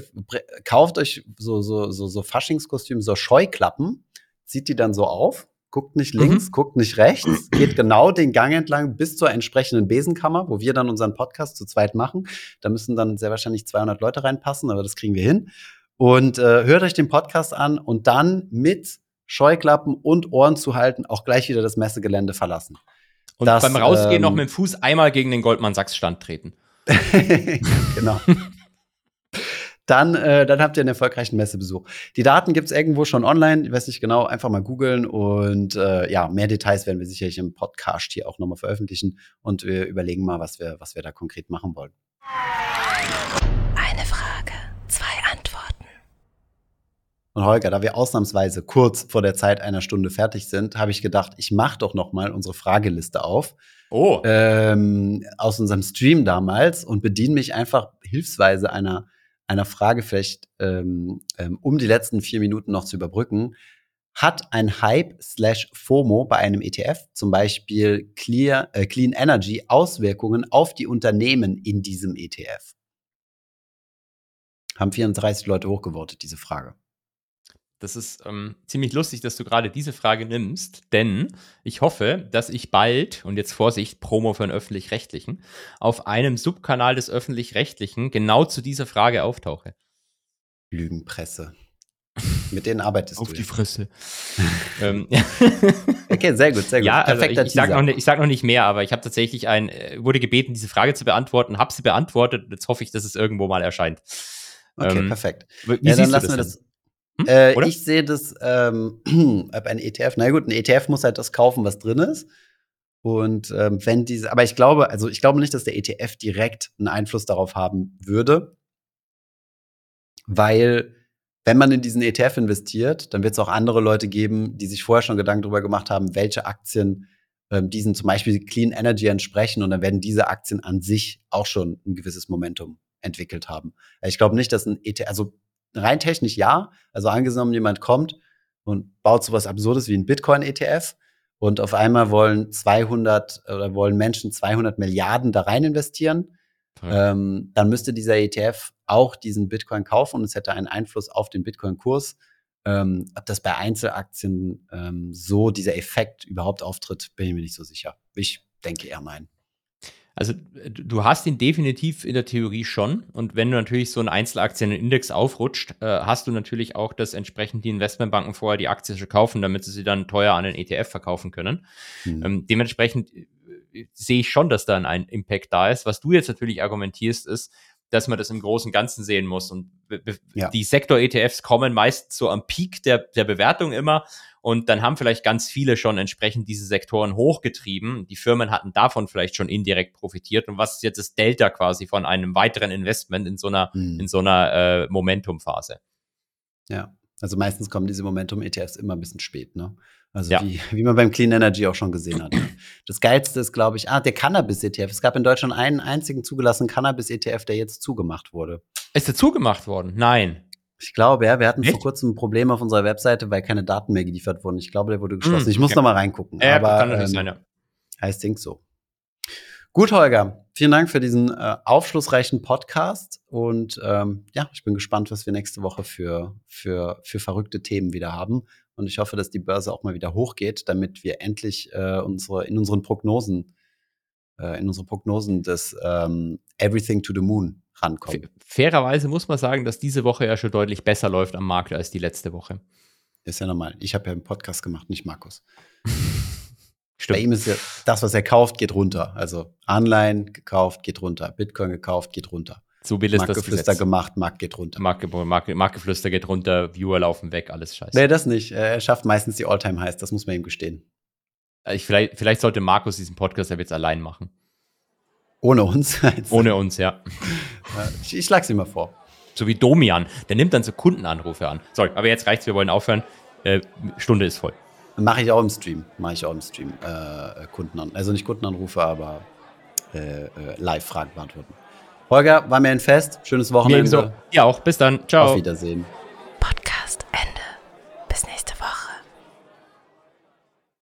kauft euch so, so, so, so Faschingskostüm, so Scheuklappen, zieht die dann so auf, guckt nicht links, guckt nicht rechts, geht genau den Gang entlang bis zur entsprechenden Besenkammer, wo wir dann unseren Podcast zu zweit machen. Da müssen dann sehr wahrscheinlich 200 Leute reinpassen, aber das kriegen wir hin. Und äh, hört euch den Podcast an und dann mit Scheuklappen und Ohren zu halten, auch gleich wieder das Messegelände verlassen. Und Das, beim Rausgehen ähm, noch mit dem Fuß einmal gegen den Goldman Sachs Stand treten. genau. Dann, äh, dann habt ihr einen erfolgreichen Messebesuch. Die Daten gibt's irgendwo schon online, ich weiß nicht genau, einfach mal googeln und äh, ja, mehr Details werden wir sicherlich im Podcast hier auch nochmal veröffentlichen und wir überlegen mal, was wir, was wir da konkret machen wollen. Eine Frage, zwei Antworten. Und Holger, da wir ausnahmsweise kurz vor der Zeit einer Stunde fertig sind, habe ich gedacht, ich mache doch noch mal unsere Frageliste auf Oh, ähm, aus unserem Stream damals und bediene mich einfach hilfsweise einer einer Frage vielleicht, ähm, ähm, um die letzten vier Minuten noch zu überbrücken. Hat ein Hype slash FOMO bei einem ETF, zum Beispiel Clear, äh, Clean Energy, Auswirkungen auf die Unternehmen in diesem ETF? Haben 34 Leute hochgevotet, diese Frage. Das ist ähm, ziemlich lustig, dass du gerade diese Frage nimmst, denn ich hoffe, dass ich bald, und jetzt Vorsicht, Promo für einen Öffentlich-Rechtlichen, auf einem Subkanal des Öffentlich-Rechtlichen genau zu dieser Frage auftauche. Lügenpresse. Mit denen arbeitest du. jetzt. Fresse. ähm, Okay, sehr gut, sehr gut. Ja, also ich, Perfekter ich sage Teaser. noch, nicht- ich sag noch nicht mehr, aber ich habe tatsächlich ein, äh, wurde gebeten, diese Frage zu beantworten, habe sie beantwortet jetzt hoffe ich, dass es irgendwo mal erscheint. Okay, Ähm, perfekt. Wie Ja, dann lassen das, wir denn? das. Hm? Äh, ich sehe das, ähm, ein ETF, na gut, ein ETF muss halt das kaufen, was drin ist. Und ähm, wenn diese, aber ich glaube, also ich glaube nicht, dass der ETF direkt einen Einfluss darauf haben würde, weil wenn man in diesen ETF investiert, dann wird es auch andere Leute geben, die sich vorher schon Gedanken darüber gemacht haben, welche Aktien ähm, diesen zum Beispiel Clean Energy entsprechen und dann werden diese Aktien an sich auch schon ein gewisses Momentum entwickelt haben. Ich glaube nicht, dass ein ETF, also rein technisch ja, also angenommen jemand kommt und baut sowas Absurdes wie ein Bitcoin-ETF und auf einmal wollen 200 oder wollen Menschen 200 Milliarden da rein investieren, ähm, dann müsste dieser ETF auch diesen Bitcoin kaufen und es hätte einen Einfluss auf den Bitcoin-Kurs. Ähm, ob das bei Einzelaktien ähm, so dieser Effekt überhaupt auftritt, bin ich mir nicht so sicher. Ich denke eher nein. Also du hast ihn definitiv in der Theorie schon. Und wenn du natürlich so einen Einzelaktienindex aufrutscht, äh, hast du natürlich auch, dass entsprechend die Investmentbanken vorher die Aktie schon kaufen, damit sie sie dann teuer an den ETF verkaufen können. Hm. Ähm, dementsprechend äh, sehe ich schon, dass da ein Impact da ist. Was du jetzt natürlich argumentierst, ist, dass man das im Großen und Ganzen sehen muss. Und ja. die Sektor-ETFs kommen meist so am Peak der, der Bewertung immer. Und dann haben vielleicht ganz viele schon entsprechend diese Sektoren hochgetrieben. Die Firmen hatten davon vielleicht schon indirekt profitiert. Und was ist jetzt das Delta quasi von einem weiteren Investment in so einer, mhm. in so einer äh, Momentum-Phase? Ja, also meistens kommen diese Momentum-ETFs immer ein bisschen spät, ne? Also ja. wie, wie man beim Clean Energy auch schon gesehen hat. Das Geilste ist, glaube ich, ah, der Cannabis-ETF. Es gab in Deutschland einen einzigen zugelassenen Cannabis-ETF, der jetzt zugemacht wurde. Ist der zugemacht worden? Nein. Ich glaube, ja, wir hatten Echt? vor kurzem ein Problem auf unserer Webseite, weil keine Daten mehr geliefert wurden. Ich glaube, der wurde geschlossen. Mm, ich muss okay. noch mal reingucken. Ja, aber, kann natürlich ähm, sein, ja. Heißt Ding so. Gut, Holger, vielen Dank für diesen äh, aufschlussreichen Podcast. Und ähm, ja, ich bin gespannt, was wir nächste Woche für, für, für verrückte Themen wieder haben. Und ich hoffe, dass die Börse auch mal wieder hochgeht, damit wir endlich äh, unsere, in unseren Prognosen, äh, in unsere Prognosen des ähm, Everything to the Moon rankommen. Fairerweise muss man sagen, dass diese Woche ja schon deutlich besser läuft am Markt als die letzte Woche. ist ja normal. Ich habe ja einen Podcast gemacht, nicht Markus. Stimmt. Bei ihm ist ja das, was er kauft, geht runter. Also Anleihen gekauft, geht runter. Bitcoin gekauft, geht runter. So will es das Marktgeflüster gemacht, Markt geht runter. Markt, Markt, Marktgeflüster geht runter, Viewer laufen weg, alles scheiße. Nee, das nicht. Er schafft meistens die Alltime-Highs, das muss man ihm gestehen. Äh, ich, vielleicht, vielleicht sollte Markus diesen Podcast ja jetzt allein machen. Ohne uns? Ohne uns, ja. ich, ich schlag's ihm mal vor. So wie Domian. Der nimmt dann so Kundenanrufe an. Sorry, aber jetzt reicht's, wir wollen aufhören. Äh, Stunde ist voll. Mache ich auch im Stream. Mache ich auch im Stream. Äh, Kundenanrufe. Also nicht Kundenanrufe, aber äh, äh, Live-Fragen beantworten. Holger, war mir ein Fest. Schönes Wochenende. Ja, auch. Bis dann. Ciao. Auf Wiedersehen.